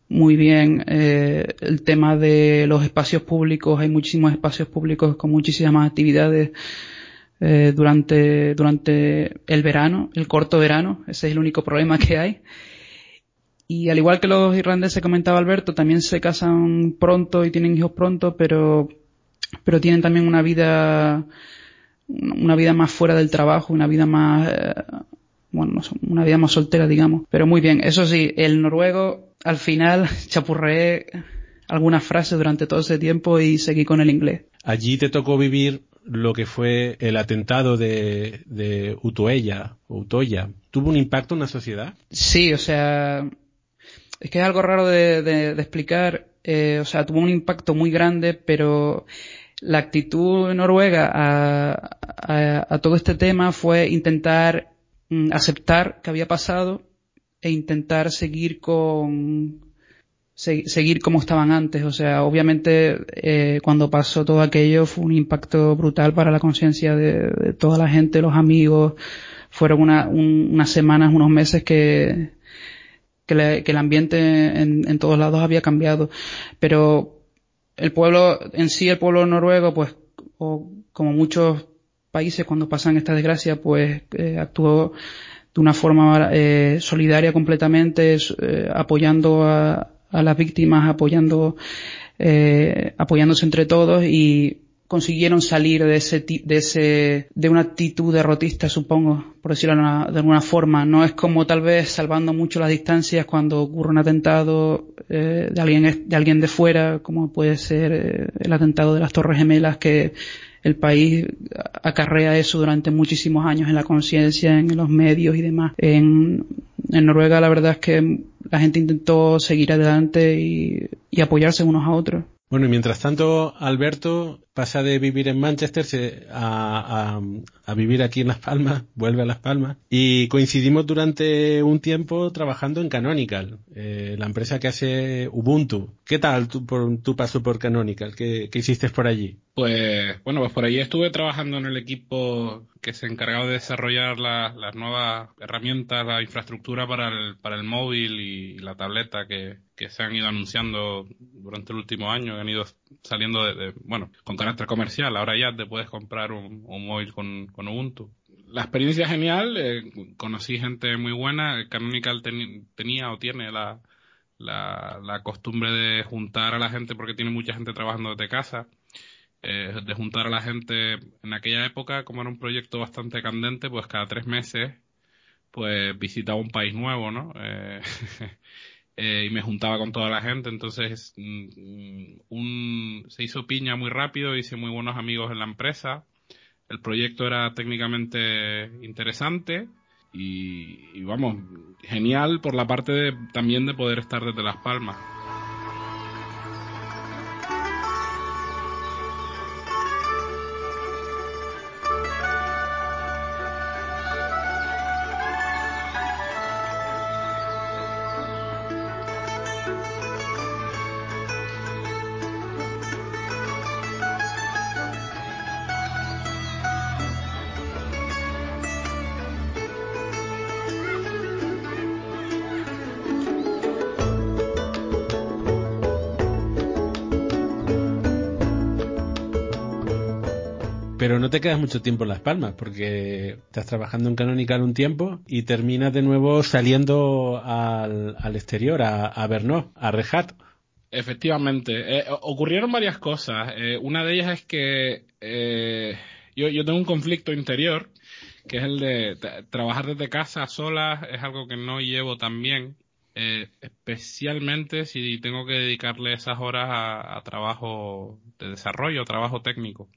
muy bien. Eh, el tema de los espacios públicos, hay muchísimos espacios públicos con muchísimas actividades eh, durante, durante el verano, el corto verano. Ese es el único problema que hay. Y al igual que los irlandeses comentaba Alberto, también se casan pronto y tienen hijos pronto, pero, pero tienen también una vida una vida más fuera del trabajo, una vida más, eh, bueno, una vida más soltera, digamos. Pero muy bien, eso sí, el noruego, al final, chapurreé algunas frases durante todo ese tiempo y seguí con el inglés. Allí te tocó vivir lo que fue el atentado de, de Utoya, Utoya. ¿Tuvo un impacto en la sociedad? Sí, o sea, es que es algo raro de, explicar. Eh, o sea, tuvo un impacto muy grande, pero la actitud noruega a, todo este tema fue intentar mm, aceptar que había pasado e intentar seguir con seguir como estaban antes. O sea, obviamente eh, cuando pasó todo aquello fue un impacto brutal para la conciencia de, toda la gente, los amigos. Fueron unas semanas, unos meses que, que, el ambiente en, en, todos lados había cambiado. Pero el pueblo, en sí el pueblo noruego, pues, o como muchos países cuando pasan esta desgracia, pues eh, actuó de una forma eh, solidaria completamente, eh, apoyando a, a, las víctimas, apoyando, eh, apoyándose entre todos y consiguieron salir de ese, de ese, de una actitud derrotista, supongo, por decirlo de alguna forma. No es como tal vez salvando mucho las distancias cuando ocurre un atentado eh, de alguien, de alguien de fuera, como puede ser eh, el atentado de las Torres Gemelas, que el país acarrea eso durante muchísimos años en la conciencia, en los medios y demás. En, Noruega la verdad es que la gente intentó seguir adelante y, y apoyarse unos a otros. Bueno, y mientras tanto, Alberto pasa de vivir en Manchester a, vivir aquí en Las Palmas, vuelve a Las Palmas, y coincidimos durante un tiempo trabajando en Canonical, eh, la empresa que hace Ubuntu. ¿Qué tal tu, por, paso por Canonical? ¿Qué, ¿Qué, hiciste por allí? Pues, bueno, pues por allí estuve trabajando en el equipo que se encargaba de desarrollar las nuevas herramientas, la infraestructura para el, para el móvil y la tableta que, que se han ido anunciando durante el último año, que han ido saliendo de, bueno, con carácter comercial. Ahora ya te puedes comprar un, móvil con, con, Ubuntu. La experiencia genial, eh, conocí gente muy buena. Canonical tenía o tiene la, la, la, costumbre de juntar a la gente, porque tiene mucha gente trabajando desde casa, eh, de juntar a la gente en aquella época, como era un proyecto bastante candente, pues cada tres meses pues visitaba un país nuevo, ¿no? Eh, eh, y me juntaba con toda la gente, entonces mm, un, se hizo piña muy rápido, hice muy buenos amigos en la empresa, el proyecto era técnicamente interesante y, y vamos, genial por la parte de, también de poder estar desde Las Palmas. Pero no te quedas mucho tiempo en Las Palmas, porque estás trabajando en Canonical un tiempo y terminas de nuevo saliendo al, exterior, a, a a Rejat. Efectivamente. Eh, ocurrieron varias cosas. Eh, una de ellas es que eh, yo, tengo un conflicto interior, que es el de trabajar desde casa sola, es algo que no llevo tan bien. especialmente si tengo que dedicarle esas horas a, a trabajo de desarrollo, trabajo técnico.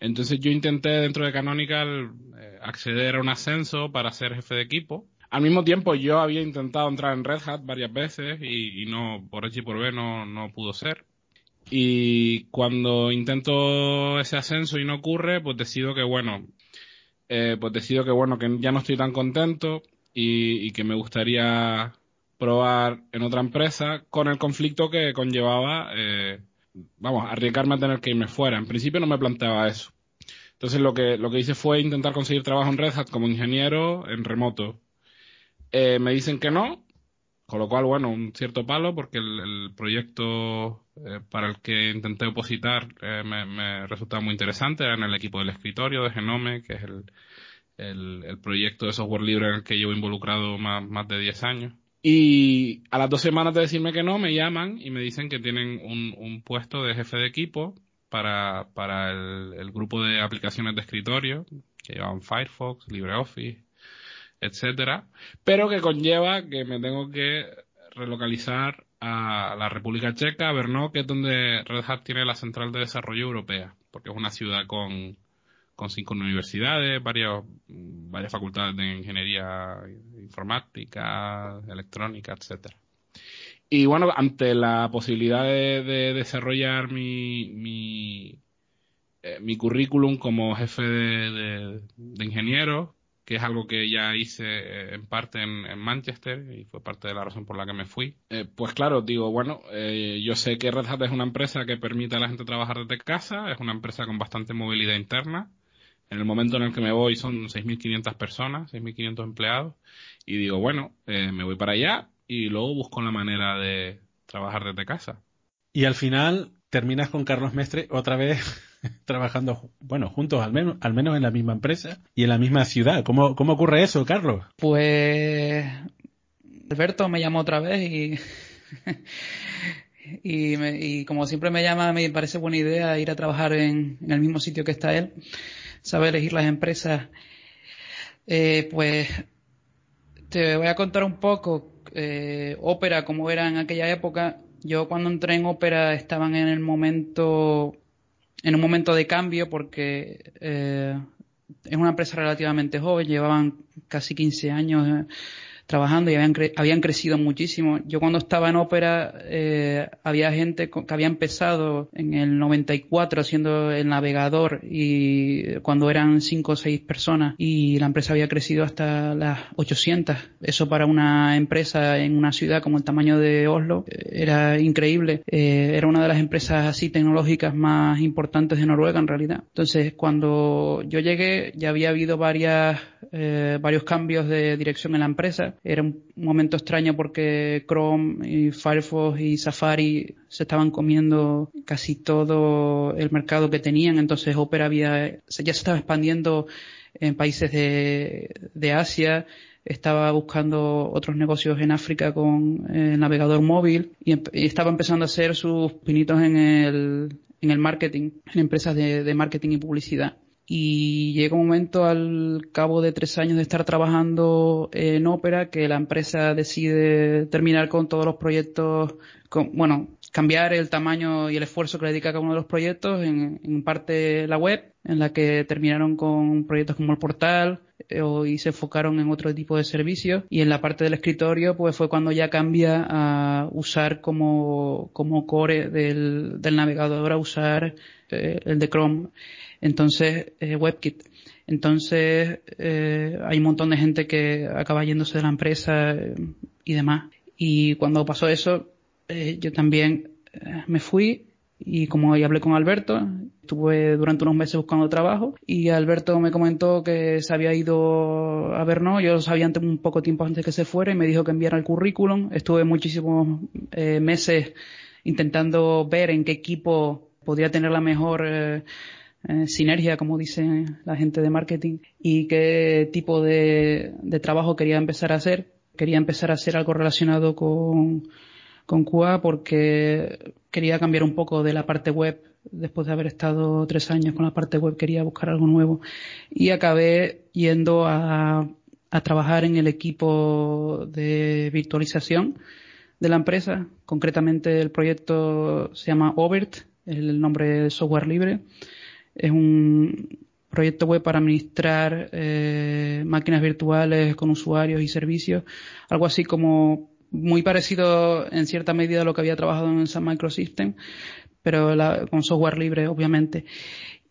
Entonces yo intenté dentro de Canonical eh, acceder a un ascenso para ser jefe de equipo. Al mismo tiempo yo había intentado entrar en Red Hat varias veces y, no, por H y por B no, no pudo ser. Y cuando intento ese ascenso y no ocurre, pues decido que bueno, eh, pues decido que bueno, que ya no estoy tan contento y, y, que me gustaría probar en otra empresa con el conflicto que conllevaba eh, vamos, arriesgarme a tener que irme fuera. En principio no me planteaba eso. Entonces lo que, lo que hice fue intentar conseguir trabajo en Red Hat como ingeniero en remoto. Eh, me dicen que no, con lo cual, bueno, un cierto palo porque el, proyecto eh, para el que intenté opositar eh, me, resultaba muy interesante. Era en el equipo del escritorio de Genome, que es el, el, el, proyecto de software libre en el que llevo involucrado más, más de 10 años. Y a las dos semanas de decirme que no, me llaman y me dicen que tienen un, un puesto de jefe de equipo para, para el, el, grupo de aplicaciones de escritorio que llevan Firefox, LibreOffice, etcétera, pero que conlleva que me tengo que relocalizar a la República Checa, a Brno, que es donde Red Hat tiene la central de desarrollo europea, porque es una ciudad con, con cinco universidades, varias, varias facultades de ingeniería informática, electrónica, etcétera. Y bueno, ante la posibilidad de, de desarrollar mi, mi, eh, mi currículum como jefe de, de, de ingeniero, que es algo que ya hice eh, en parte en, Manchester y fue parte de la razón por la que me fui. Eh, pues claro, digo, bueno, eh, yo sé que Red Hat es una empresa que permite a la gente trabajar desde casa, es una empresa con bastante movilidad interna. En el momento en el que me voy son 6.500 personas, 6.500 empleados, y digo, bueno, me voy para allá y luego busco la manera de trabajar desde casa. Y al final terminas con Carlos Mestre otra vez trabajando, bueno, juntos al menos, al menos en la misma empresa y en la misma ciudad. ¿Cómo, cómo ocurre eso, Carlos? Pues Alberto me llamó otra vez y, y, me, y, como siempre me llama, me parece buena idea ir a trabajar en, en el mismo sitio que está él, saber elegir las empresas. Eh, pues te voy a contar un poco eh, ópera como era en aquella época. Yo cuando entré en ópera estaban en el momento en un momento de cambio porque eh, es una empresa relativamente joven, llevaban casi 15 años eh, trabajando y habían, cre habían crecido muchísimo. Yo cuando estaba en ópera eh, había gente que había empezado en el 94 haciendo el navegador y cuando eran cinco o seis personas y la empresa había crecido hasta las 800. Eso para una empresa en una ciudad como el tamaño de Oslo eh, era increíble. Eh, era una de las empresas así tecnológicas más importantes de Noruega en realidad. Entonces cuando yo llegué ya había habido varias, eh, varios cambios de dirección en la empresa. Era un momento extraño porque Chrome y Firefox y Safari se estaban comiendo casi todo el mercado que tenían, entonces Opera había, ya se estaba expandiendo en países de, de Asia, estaba buscando otros negocios en África con el navegador móvil y, y, estaba empezando a hacer sus pinitos en el, en el marketing, en empresas de, de marketing y publicidad y llega un momento al cabo de tres años de estar trabajando en ópera que la empresa decide terminar con todos los proyectos, con, bueno, cambiar el tamaño y el esfuerzo que le dedica cada uno de los proyectos, en, en parte la web, en la que terminaron con proyectos como el portal eh, y se enfocaron en otro tipo de servicios. Y en la parte del escritorio pues fue cuando ya cambia a usar como, como core del, del navegador a usar eh, el de Chrome entonces, eh, WebKit. Entonces, eh, hay un montón de gente que acaba yéndose de la empresa eh, y demás. Y cuando pasó eso, eh, yo también eh, me fui y como ya hablé con Alberto, estuve durante unos meses buscando trabajo y Alberto me comentó que se había ido a ver, no, yo lo sabía antes, un poco tiempo antes que se fuera y me dijo que enviara el currículum. Estuve muchísimos eh, meses intentando ver en qué equipo podría tener la mejor eh, eh, sinergia, como dice la gente de marketing, y qué tipo de, trabajo quería empezar a hacer. Quería empezar a hacer algo relacionado con, con porque quería cambiar un poco de la parte web. Después de haber estado tres años con la parte web, quería buscar algo nuevo. Y acabé yendo a, a trabajar en el equipo de virtualización de la empresa. Concretamente el proyecto se llama Overt, el nombre de software libre es un proyecto web para administrar eh, máquinas virtuales con usuarios y servicios, algo así como muy parecido en cierta medida a lo que había trabajado en Sun Microsystem, pero la, con software libre, obviamente.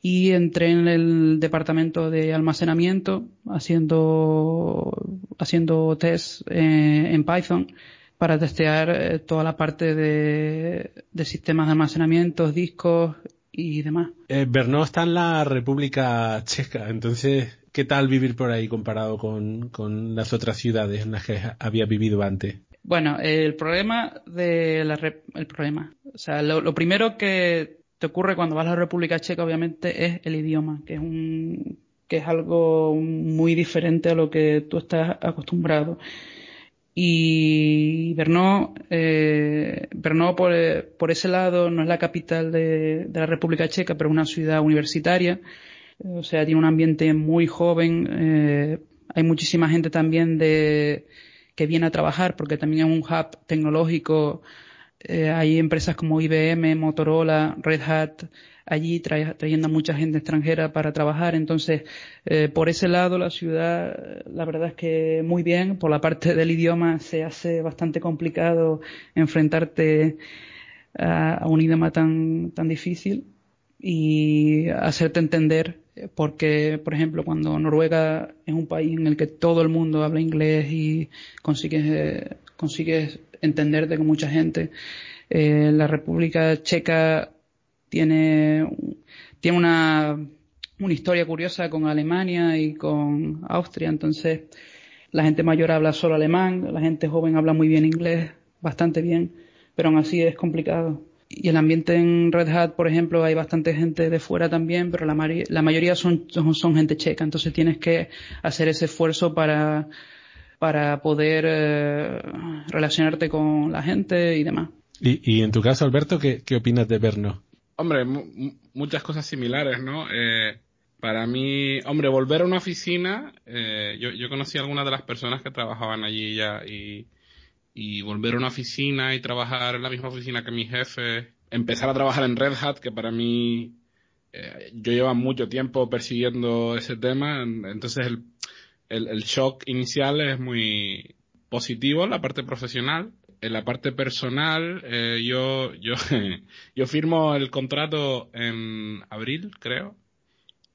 Y entré en el departamento de almacenamiento haciendo, haciendo test eh, en Python para testear eh, toda la parte de, de sistemas de almacenamiento, discos y demás. Eh, Brno está en la República Checa, entonces, ¿qué tal vivir por ahí comparado con, con las otras ciudades en las que había vivido antes? Bueno, el problema de la el problema, o sea, lo, primero que te ocurre cuando vas a la República Checa, obviamente, es el idioma, que es un que es algo muy diferente a lo que tú estás acostumbrado. Y Brno, eh, Brno por, por, ese lado no es la capital de, de, la República Checa, pero es una ciudad universitaria. O sea, tiene un ambiente muy joven. Eh, hay muchísima gente también de, que viene a trabajar porque también es un hub tecnológico. Eh, hay empresas como IBM, Motorola, Red Hat, allí trayendo a mucha gente extranjera para trabajar. Entonces, eh, por ese lado, la ciudad, la verdad es que muy bien. Por la parte del idioma se hace bastante complicado enfrentarte a, un idioma tan, tan difícil y hacerte entender porque, por ejemplo, cuando Noruega es un país en el que todo el mundo habla inglés y consigues, eh, consigues entenderte con mucha gente, eh, la República Checa tiene, tiene una, una historia curiosa con Alemania y con Austria, entonces la gente mayor habla solo alemán, la gente joven habla muy bien inglés, bastante bien, pero aún así es complicado. Y el ambiente en Red Hat, por ejemplo, hay bastante gente de fuera también, pero la, la mayoría son, son, gente checa, entonces tienes que hacer ese esfuerzo para, para poder eh, relacionarte con la gente y demás. Y, y en tu caso, Alberto, ¿qué, qué opinas de Berno? Hombre, muchas cosas similares, ¿no? Eh, para mí, hombre, volver a una oficina, eh, yo, yo conocí a algunas de las personas que trabajaban allí ya y, y volver a una oficina y trabajar en la misma oficina que mi jefe, empezar a trabajar en Red Hat, que para mí, eh, yo llevo mucho tiempo persiguiendo ese tema, entonces el, el, shock inicial es muy positivo en la parte profesional en la parte personal, eh, yo, yo, yo firmo el contrato en abril, creo,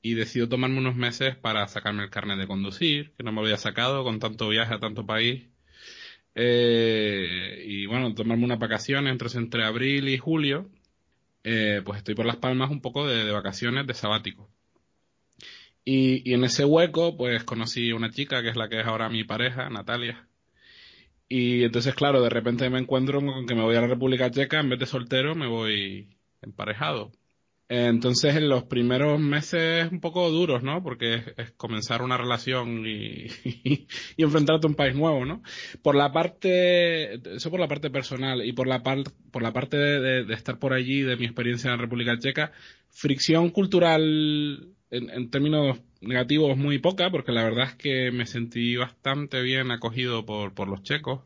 y decido tomarme unos meses para sacarme el carnet de conducir, que no me había sacado con tanto viaje a tanto país. Eh, y bueno, tomarme unas vacaciones entre, entre abril y julio. Eh, pues estoy por Las Palmas un poco de, de vacaciones, de sabático. Y, y en ese hueco, pues conocí una chica que es la que es ahora mi pareja, Natalia y entonces, claro, de repente me encuentro con que me voy a la República Checa, en vez de soltero, me voy emparejado. Entonces, en los primeros meses un poco duros, ¿no? Porque es, comenzar una relación y, y, enfrentarte a un país nuevo, ¿no? Por la parte, eso por la parte personal y por la, par, por la parte de, de, estar por allí, de mi experiencia en la República Checa, fricción cultural en, en términos negativos muy poca, porque la verdad es que me sentí bastante bien acogido por, por los checos.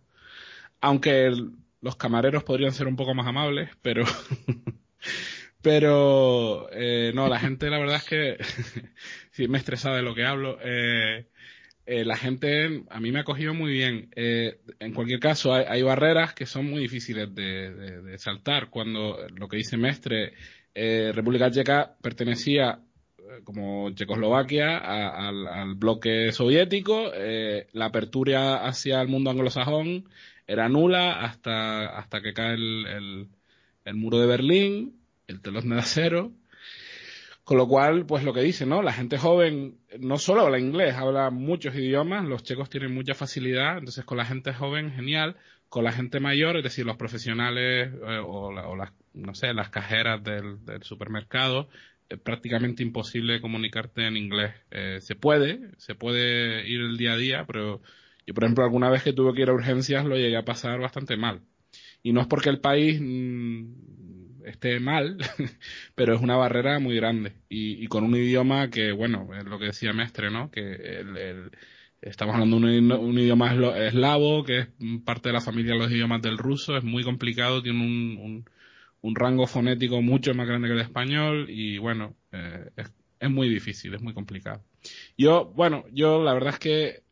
Aunque los camareros podrían ser un poco más amables, pero. pero. Eh, no, la gente, la verdad es que. sí, me he estresado de lo que hablo. Eh, eh, la gente a mí me ha acogido muy bien. Eh, en cualquier caso, hay, hay, barreras que son muy difíciles de, de, de saltar. Cuando lo que dice Mestre, eh, República Checa pertenecía como Checoslovaquia al, bloque soviético, eh, la apertura hacia el mundo anglosajón era nula hasta, hasta que cae el, el, muro de Berlín, el telón de acero, con lo cual, pues lo que dice, ¿no? La gente joven no solo habla inglés, habla muchos idiomas, los checos tienen mucha facilidad, entonces con la gente joven, genial, con la gente mayor, es decir, los profesionales eh, o, la, o, las, no sé, las cajeras del supermercado, es prácticamente imposible comunicarte en inglés. Eh, se puede, se puede ir el día a día, pero yo, por ejemplo, alguna vez que tuve que ir a urgencias lo llegué a pasar bastante mal. Y no es porque el país mmm, esté mal, pero es una barrera muy grande. Y, y, con un idioma que, bueno, es lo que decía Mestre, ¿no? Que el, el, estamos hablando de un, un, idioma eslavo, que es parte de la familia de los idiomas del ruso, es muy complicado, tiene un, un un rango fonético mucho más grande que el español y bueno, eh, es, es, muy difícil, es muy complicado. Yo, bueno, yo la verdad es que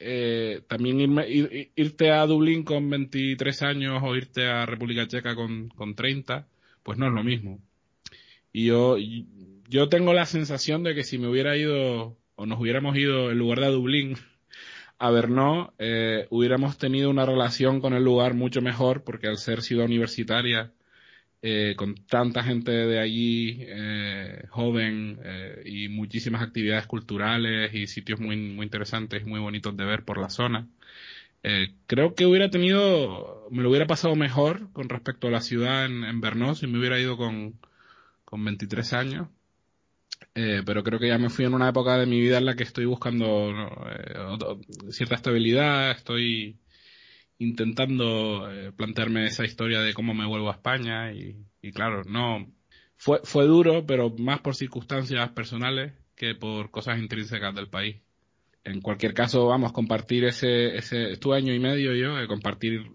eh, también irme, ir, irte a Dublín con 23 años o irte a República Checa con, con 30, pues no es lo mismo. Y yo, yo tengo la sensación de que si me hubiera ido o nos hubiéramos ido en lugar de a Dublín a Brno, eh, hubiéramos tenido una relación con el lugar mucho mejor porque al ser ciudad universitaria eh, con tanta gente de allí, eh, joven, eh, y muchísimas actividades culturales y sitios muy, muy interesantes y muy bonitos de ver por la zona. creo que hubiera tenido, me lo hubiera pasado mejor con respecto a la ciudad en, en Brno si me hubiera ido con, con 23 años. pero creo que ya me fui en una época de mi vida en la que estoy buscando cierta estabilidad, estoy intentando eh, plantearme esa historia de cómo me vuelvo a España y, claro, no fue, fue duro, pero más por circunstancias personales que por cosas intrínsecas del país. En cualquier caso, vamos, compartir ese, ese, estuve año y medio yo, eh, compartir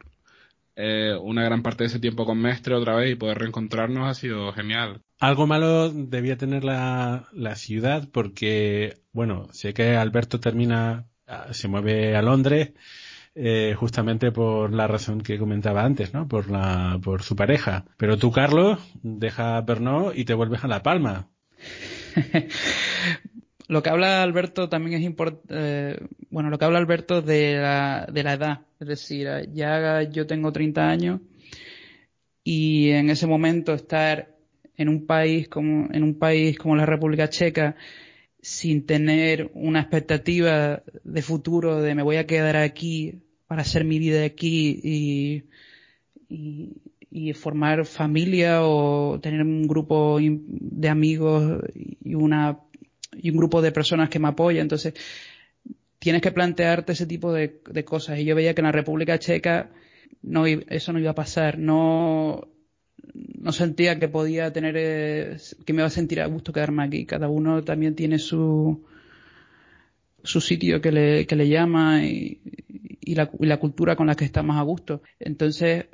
eh, una gran parte de ese tiempo con Mestre otra vez y poder reencontrarnos ha sido genial. Algo malo debía tener la, la ciudad porque, bueno, sé que Alberto termina, ah, se mueve a Londres, eh, justamente por la razón que comentaba antes, ¿no? Por la, por su pareja. Pero tú, Carlos, deja Brno y te vuelves a La Palma. lo que habla Alberto también es importante, eh, bueno, lo que habla Alberto de la, de la edad. Es decir, ya yo tengo 30 años y en ese momento estar en un país como, en un país como la República Checa, sin tener una expectativa de futuro de me voy a quedar aquí para hacer mi vida aquí y, y, formar familia o tener un grupo de amigos y una y un grupo de personas que me apoyan. Entonces, tienes que plantearte ese tipo de, de cosas. Y yo veía que en la República Checa no, eso no iba a pasar. No, no sentía que podía tener, eh, que me iba a sentir a gusto quedarme aquí. Cada uno también tiene su, su sitio que le, que le llama y, y, la, y la cultura con la que está más a gusto. Entonces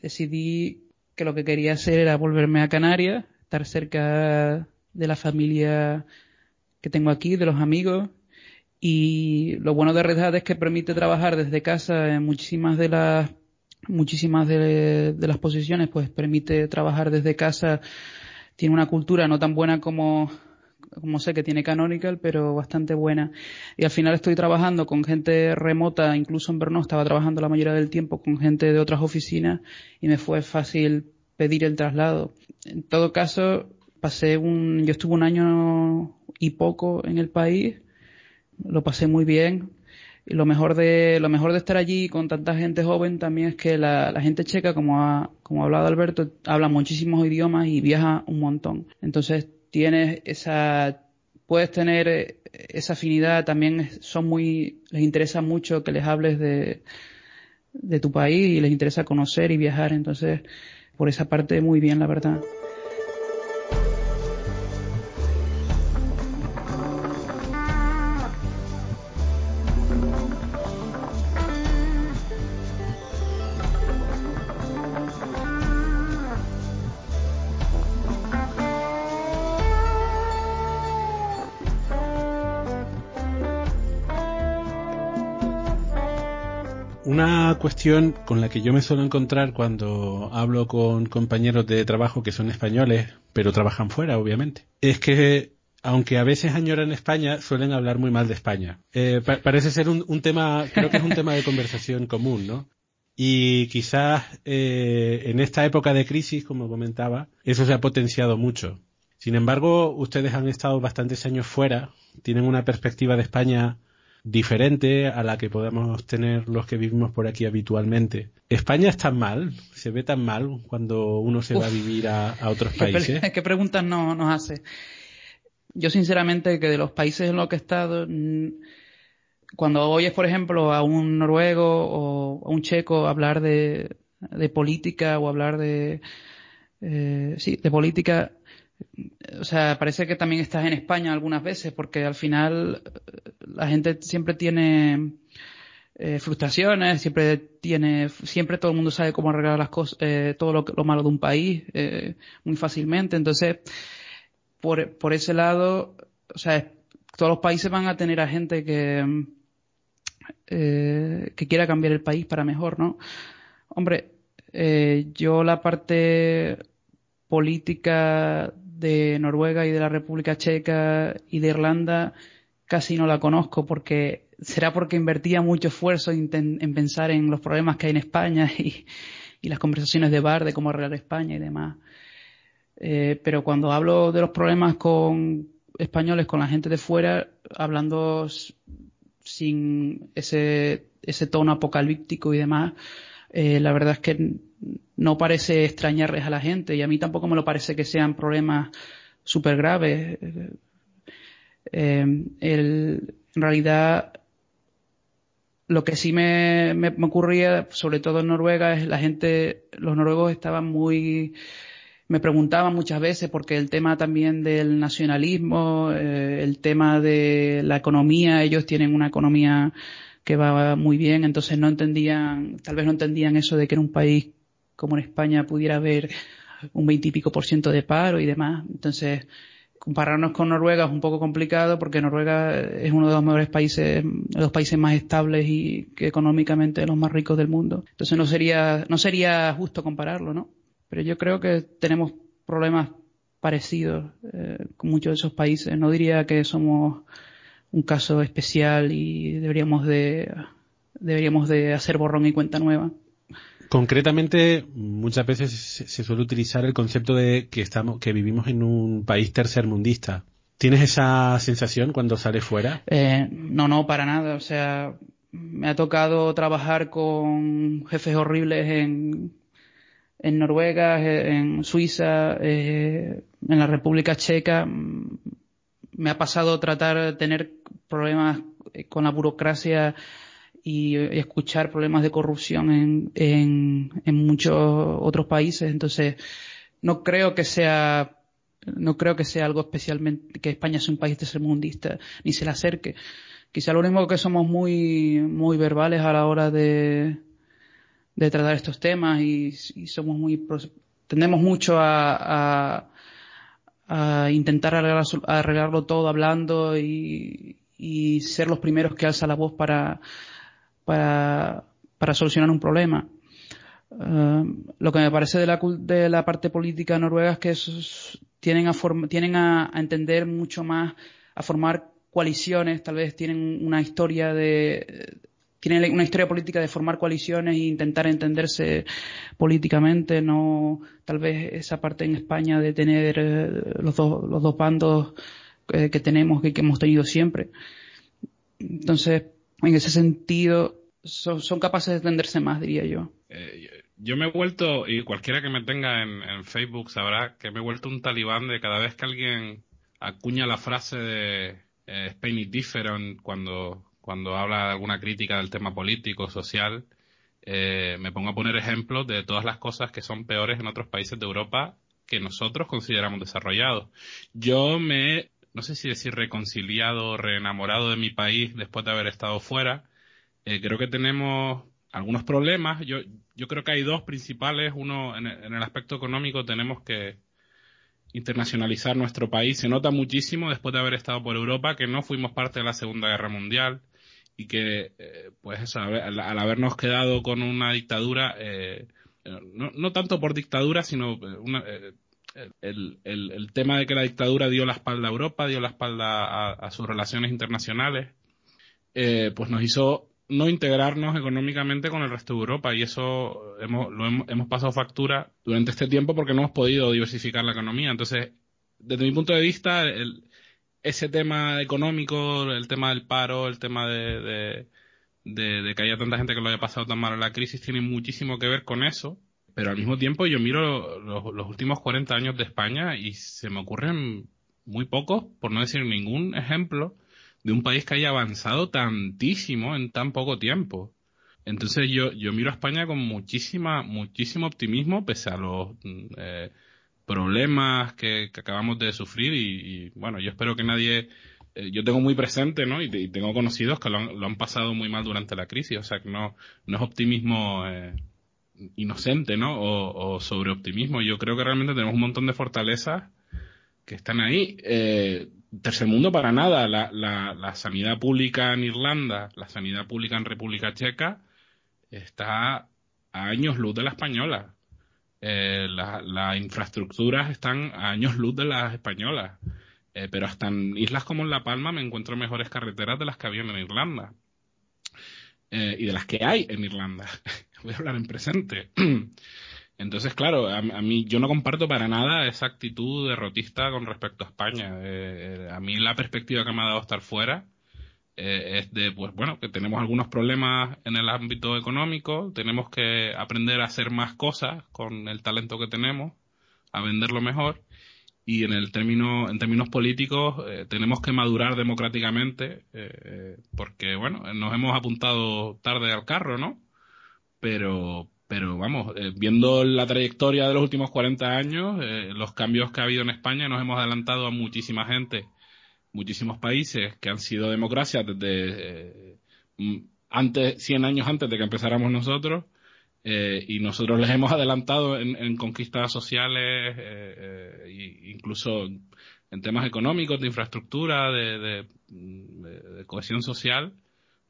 decidí que lo que quería hacer era volverme a Canarias, estar cerca de la familia que tengo aquí, de los amigos. Y lo bueno de Red Hat es que permite trabajar desde casa en muchísimas de las muchísimas de, las posiciones pues permite trabajar desde casa tiene una cultura no tan buena como como sé que tiene Canonical, pero bastante buena. Y al final estoy trabajando con gente remota, incluso en Brno estaba trabajando la mayoría del tiempo con gente de otras oficinas y me fue fácil pedir el traslado. En todo caso, pasé un, yo estuve un año y poco en el país, lo pasé muy bien, y lo mejor de, lo mejor de estar allí con tanta gente joven también es que la, la gente checa, como ha, como ha hablado Alberto, habla muchísimos idiomas y viaja un montón. Entonces tienes esa, puedes tener esa afinidad, también son muy, les interesa mucho que les hables de, de tu país y les interesa conocer y viajar. Entonces, por esa parte muy bien, la verdad. Cuestión con la que yo me suelo encontrar cuando hablo con compañeros de trabajo que son españoles, pero trabajan fuera, obviamente, es que aunque a veces añoran España, suelen hablar muy mal de España. Eh, parece ser un, tema, creo que es un tema de conversación común, ¿no? Y quizás eh, en esta época de crisis, como comentaba, eso se ha potenciado mucho. Sin embargo, ustedes han estado bastantes años fuera, tienen una perspectiva de España diferente a la que podemos tener los que vivimos por aquí habitualmente. ¿España es tan mal? ¿Se ve tan mal cuando uno se va a vivir a, otros países? ¿Qué, preguntas no, nos hace? Yo sinceramente que de los países en los que he estado, mm, cuando oyes, por ejemplo, a un noruego o a un checo hablar de, política o hablar de, eh, sí, de política, o sea, parece que también estás en España algunas veces, porque al final eh, la gente siempre tiene eh, frustraciones, siempre tiene, siempre todo el mundo sabe cómo arreglar las cosas, eh, todo lo, malo de un país muy fácilmente. Entonces, por, por ese lado, o sea, todos los países van a tener a gente que que quiera cambiar el país para mejor, ¿no? Hombre, yo la parte política de Noruega y de la República Checa y de Irlanda casi no la conozco porque será porque invertía mucho esfuerzo en, pensar en los problemas que hay en España y, y las conversaciones de bar de cómo arreglar España y demás. Eh, pero cuando hablo de los problemas con españoles, con la gente de fuera, hablando sin ese, ese tono apocalíptico y demás, eh, la verdad es que no parece extrañarles a la gente y a mí tampoco me lo parece que sean problemas súper graves. Eh, en realidad, lo que sí me, me, ocurría, sobre todo en Noruega, es la gente, los noruegos estaban muy, me preguntaban muchas veces porque el tema también del nacionalismo, eh, el tema de la economía, ellos tienen una economía que va muy bien, entonces no entendían, tal vez no entendían eso de que en un país como en España pudiera haber un veintipico por ciento de paro y demás. Entonces, compararnos con Noruega es un poco complicado porque Noruega es uno de los mejores países, los países más estables y que económicamente los más ricos del mundo. Entonces no sería, no sería justo compararlo, ¿no? Pero yo creo que tenemos problemas parecidos eh, con muchos de esos países. No diría que somos un caso especial y deberíamos de, deberíamos de hacer borrón y cuenta nueva. Concretamente, muchas veces se suele utilizar el concepto de que estamos, que vivimos en un país tercermundista. ¿Tienes esa sensación cuando sales fuera? Eh, no, no, para nada. O sea, me ha tocado trabajar con jefes horribles en, Noruega, en Suiza, eh, en la República Checa. Me ha pasado tratar de tener problemas con la burocracia y, escuchar problemas de corrupción en, en, en muchos otros países. Entonces, no creo que sea no creo que sea algo especialmente que España sea un país tercermundista ni se le acerque. Quizá lo único que somos muy muy verbales a la hora de, de tratar estos temas y, somos muy tendemos mucho a, a, a intentar arreglar, arreglarlo todo hablando y, y ser los primeros que alza la voz para para, para solucionar un problema. Uh, lo que me parece de la, de la parte política noruega es que esos tienen, a, tienen a, entender mucho más, a formar coaliciones, tal vez tienen una historia de, tienen una historia política de formar coaliciones e intentar entenderse políticamente, no tal vez esa parte en España de tener eh, los, dos, los dos bandos eh, que tenemos que hemos tenido siempre. Entonces, en ese sentido son, capaces de entenderse más, diría yo. Eh, yo me he vuelto, y cualquiera que me tenga en, Facebook sabrá que me he vuelto un talibán de cada vez que alguien acuña la frase de eh, Spain is different cuando, cuando habla de alguna crítica del tema político, social, eh, me pongo a poner ejemplos de todas las cosas que son peores en otros países de Europa que nosotros consideramos desarrollados. Yo me no sé si decir reconciliado, reenamorado de mi país después de haber estado fuera. Eh, creo que tenemos algunos problemas. Yo, yo creo que hay dos principales. Uno, en el, aspecto económico, tenemos que internacionalizar nuestro país. Se nota muchísimo después de haber estado por Europa que no fuimos parte de la Segunda Guerra Mundial y que, eh, pues eso, al, al, habernos quedado con una dictadura, eh, no, no, tanto por dictadura, sino una, eh, el, el, el, tema de que la dictadura dio la espalda a Europa, dio la espalda a, sus relaciones internacionales, eh, pues nos hizo no integrarnos económicamente con el resto de Europa y eso hemos, lo hemos, hemos, pasado factura durante este tiempo porque no hemos podido diversificar la economía. Entonces, desde mi punto de vista, ese tema económico, el tema del paro, el tema de, de que haya tanta gente que lo haya pasado tan mal en la crisis, tiene muchísimo que ver con eso pero al mismo tiempo yo miro los, últimos 40 años de España y se me ocurren muy pocos, por no decir ningún ejemplo, de un país que haya avanzado tantísimo en tan poco tiempo. Entonces yo, yo miro a España con muchísima, muchísimo optimismo pese a los eh, problemas que, que, acabamos de sufrir y, y, bueno, yo espero que nadie, eh, yo tengo muy presente, ¿no? Y, y tengo conocidos que lo han, lo han, pasado muy mal durante la crisis, o sea que no, no es optimismo eh, inocente, ¿no? O, o, sobre optimismo. Yo creo que realmente tenemos un montón de fortalezas que están ahí. Eh, tercer mundo para nada. La, la, la, sanidad pública en Irlanda, la sanidad pública en República Checa, está a años luz de la española. Eh, las la infraestructuras están a años luz de las españolas. Eh, pero hasta en islas como en La Palma me encuentro mejores carreteras de las que había en Irlanda. Eh, y de las que hay en Irlanda. voy a hablar en presente. Entonces, claro, a, mí yo no comparto para nada esa actitud derrotista con respecto a España. Eh, a mí la perspectiva que me ha dado estar fuera eh, es de, pues bueno, que tenemos algunos problemas en el ámbito económico, tenemos que aprender a hacer más cosas con el talento que tenemos, a venderlo mejor, y en el término, en términos políticos eh, tenemos que madurar democráticamente, eh, porque bueno, nos hemos apuntado tarde al carro, ¿no? Pero, pero vamos, viendo la trayectoria de los últimos 40 años, los cambios que ha habido en España, nos hemos adelantado a muchísima gente muchísimos países que han sido democracias desde eh, antes, 100 años antes de que empezáramos nosotros, eh, y nosotros les hemos adelantado en, conquistas sociales, eh, e incluso en temas económicos, de infraestructura, de, cohesión social,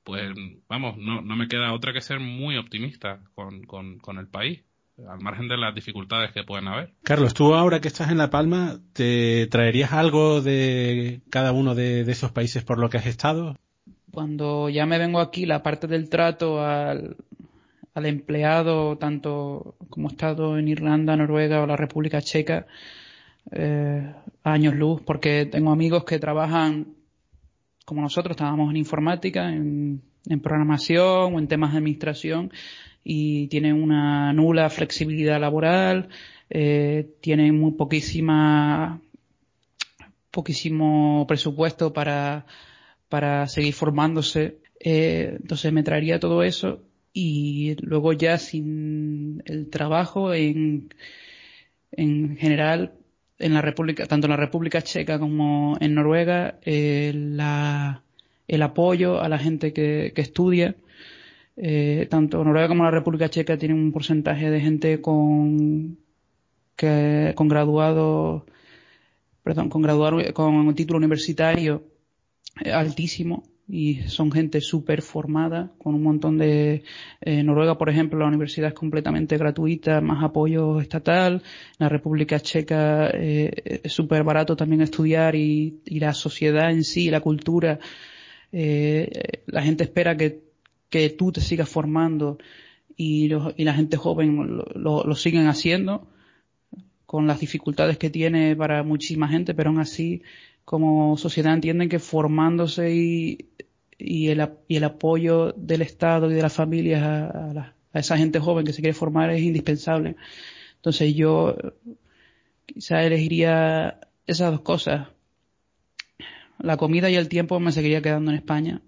pues vamos, no, no me queda otra que ser muy optimista con, con el país al margen de las dificultades que pueden haber. Carlos, tú ahora que estás en La Palma, ¿te traerías algo de cada uno de, esos países por lo que has estado? Cuando ya me vengo aquí, la parte del trato al, empleado, tanto como he estado en Irlanda, Noruega o la República Checa, eh, años luz, porque tengo amigos que trabajan como nosotros, estábamos en informática, en, programación o en temas de administración, y tienen una nula flexibilidad laboral, eh, tienen muy poquísima poquísimo presupuesto para, para seguir formándose. Eh, entonces me traería todo eso y luego ya sin el trabajo en, en general en la República, tanto en la República Checa como en Noruega, eh, el apoyo a la gente que, que estudia. Eh, tanto Noruega como la República Checa tienen un porcentaje de gente con que, con graduado perdón con graduado con un título universitario eh, altísimo y son gente súper formada con un montón de eh, Noruega por ejemplo la universidad es completamente gratuita más apoyo estatal la República Checa eh, es súper barato también estudiar y, y, la sociedad en sí la cultura eh, la gente espera que que tú te sigas formando y, y la gente joven lo, lo, siguen haciendo con las dificultades que tiene para muchísima gente, pero aún así como sociedad entienden que formándose y, y, el, y el apoyo del Estado y de las familias a, a, esa gente joven que se quiere formar es indispensable. Entonces yo quizá elegiría esas dos cosas. La comida y el tiempo me seguiría quedando en España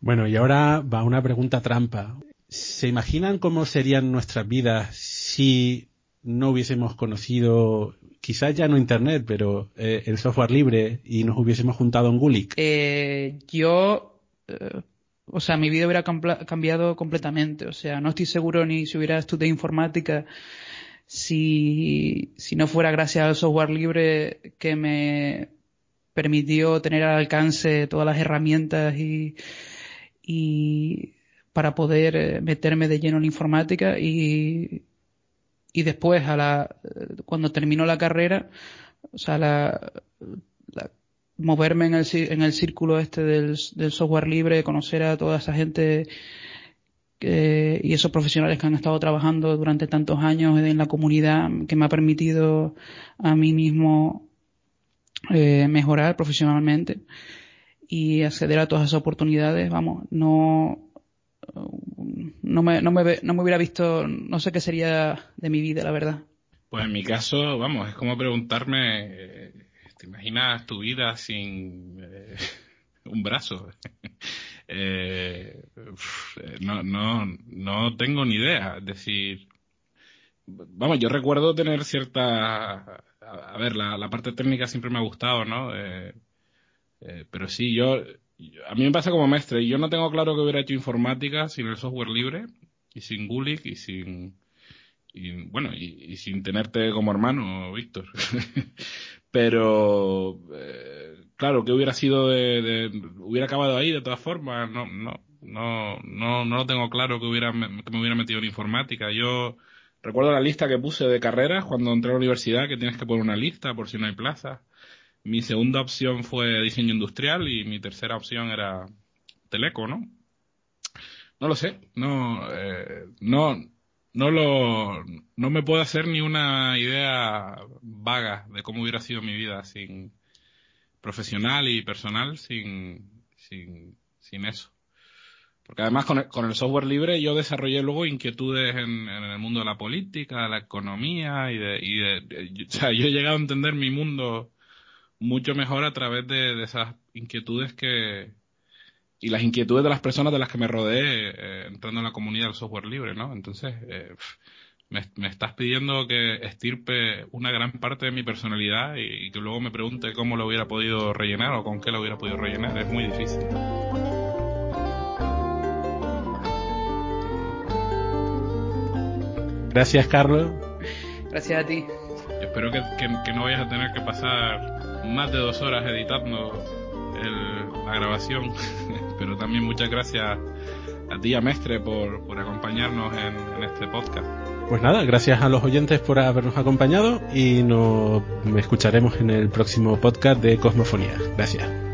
bueno, y ahora va una pregunta trampa. ¿Se imaginan cómo serían nuestras vidas si no hubiésemos conocido, quizás ya no Internet, pero eh, el software libre y nos hubiésemos juntado en Gulik? Eh, yo, eh, o sea, mi vida hubiera cambiado completamente. O sea, no estoy seguro ni si hubiera estudiado informática si, si no fuera gracias al software libre que me permitió tener al alcance todas las herramientas y y para poder eh, meterme de lleno en informática y, y después a la, cuando terminó la carrera, o sea, la, moverme en el, en el círculo este del, software libre, conocer a toda esa gente y esos profesionales que han estado trabajando durante tantos años en la comunidad que me ha permitido a mí mismo eh, mejorar profesionalmente y acceder a todas esas oportunidades, vamos, no, no me, no me, no me hubiera visto, no sé qué sería de mi vida, la verdad. Pues en mi caso, vamos, es como preguntarme, eh, ¿te imaginas tu vida sin eh, un brazo? eh, no, no, no tengo ni idea. Es decir, vamos, yo recuerdo tener cierta, a, ver, la, parte técnica siempre me ha gustado, ¿no? Eh, eh, pero sí, yo, a mí me pasa como maestre. Yo no tengo claro que hubiera hecho informática sin el software libre y sin Gulik y sin, y, bueno, y, sin tenerte como hermano, Víctor. pero, eh, claro, que hubiera sido de, hubiera acabado ahí de todas formas. No, no, no, no, no lo tengo claro que hubiera, que me hubiera metido en informática. Yo, Recuerdo la lista que puse de carreras cuando entré a la universidad, que tienes que poner una lista por si no hay plaza. Mi segunda opción fue diseño industrial y mi tercera opción era teleco, ¿no? No lo sé, no, eh, no, no lo, no me puedo hacer ni una idea vaga de cómo hubiera sido mi vida sin profesional y personal sin, sin, sin eso. Porque además con el, con el, software libre yo desarrollé luego inquietudes en, en, el mundo de la política, de la economía y de, y de, de, o sea, yo he llegado a entender mi mundo mucho mejor a través de, de esas inquietudes que, y las inquietudes de las personas de las que me rodeé eh, entrando en la comunidad del software libre, ¿no? Entonces, eh, me, me, estás pidiendo que estirpe una gran parte de mi personalidad y, y, que luego me pregunte cómo lo hubiera podido rellenar o con qué lo hubiera podido rellenar. Es muy difícil. Gracias, Carlos. Gracias a ti. Espero que, que, que no vayas a tener que pasar más de dos horas editando el, la grabación. Pero también muchas gracias a ti, a Mestre, por, por acompañarnos en, en, este podcast. Pues nada, gracias a los oyentes por habernos acompañado y nos escucharemos en el próximo podcast de Cosmofonía. Gracias.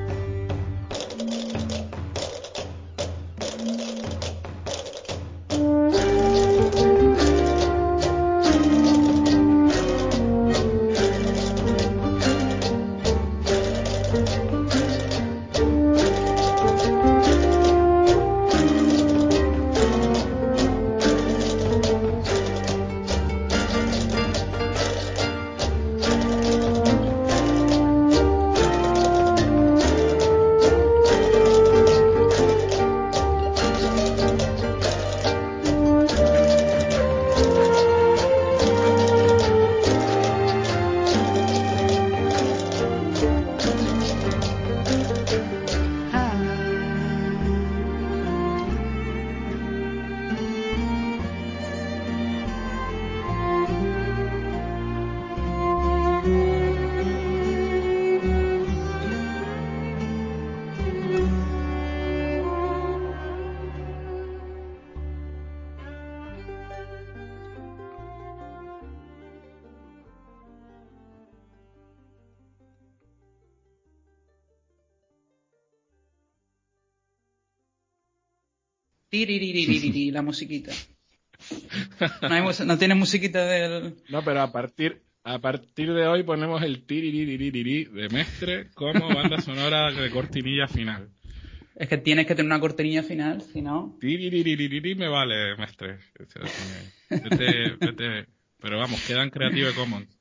Musiquita. No, hay, no, tiene musiquita del. No, pero a partir, a partir de hoy ponemos el tiririririri de Mestre como banda sonora de cortinilla final. Es que tienes que tener una cortinilla final, si no. Tiririririri me vale, Mestre. Vete, vete. Pero vamos, quedan Creative Commons.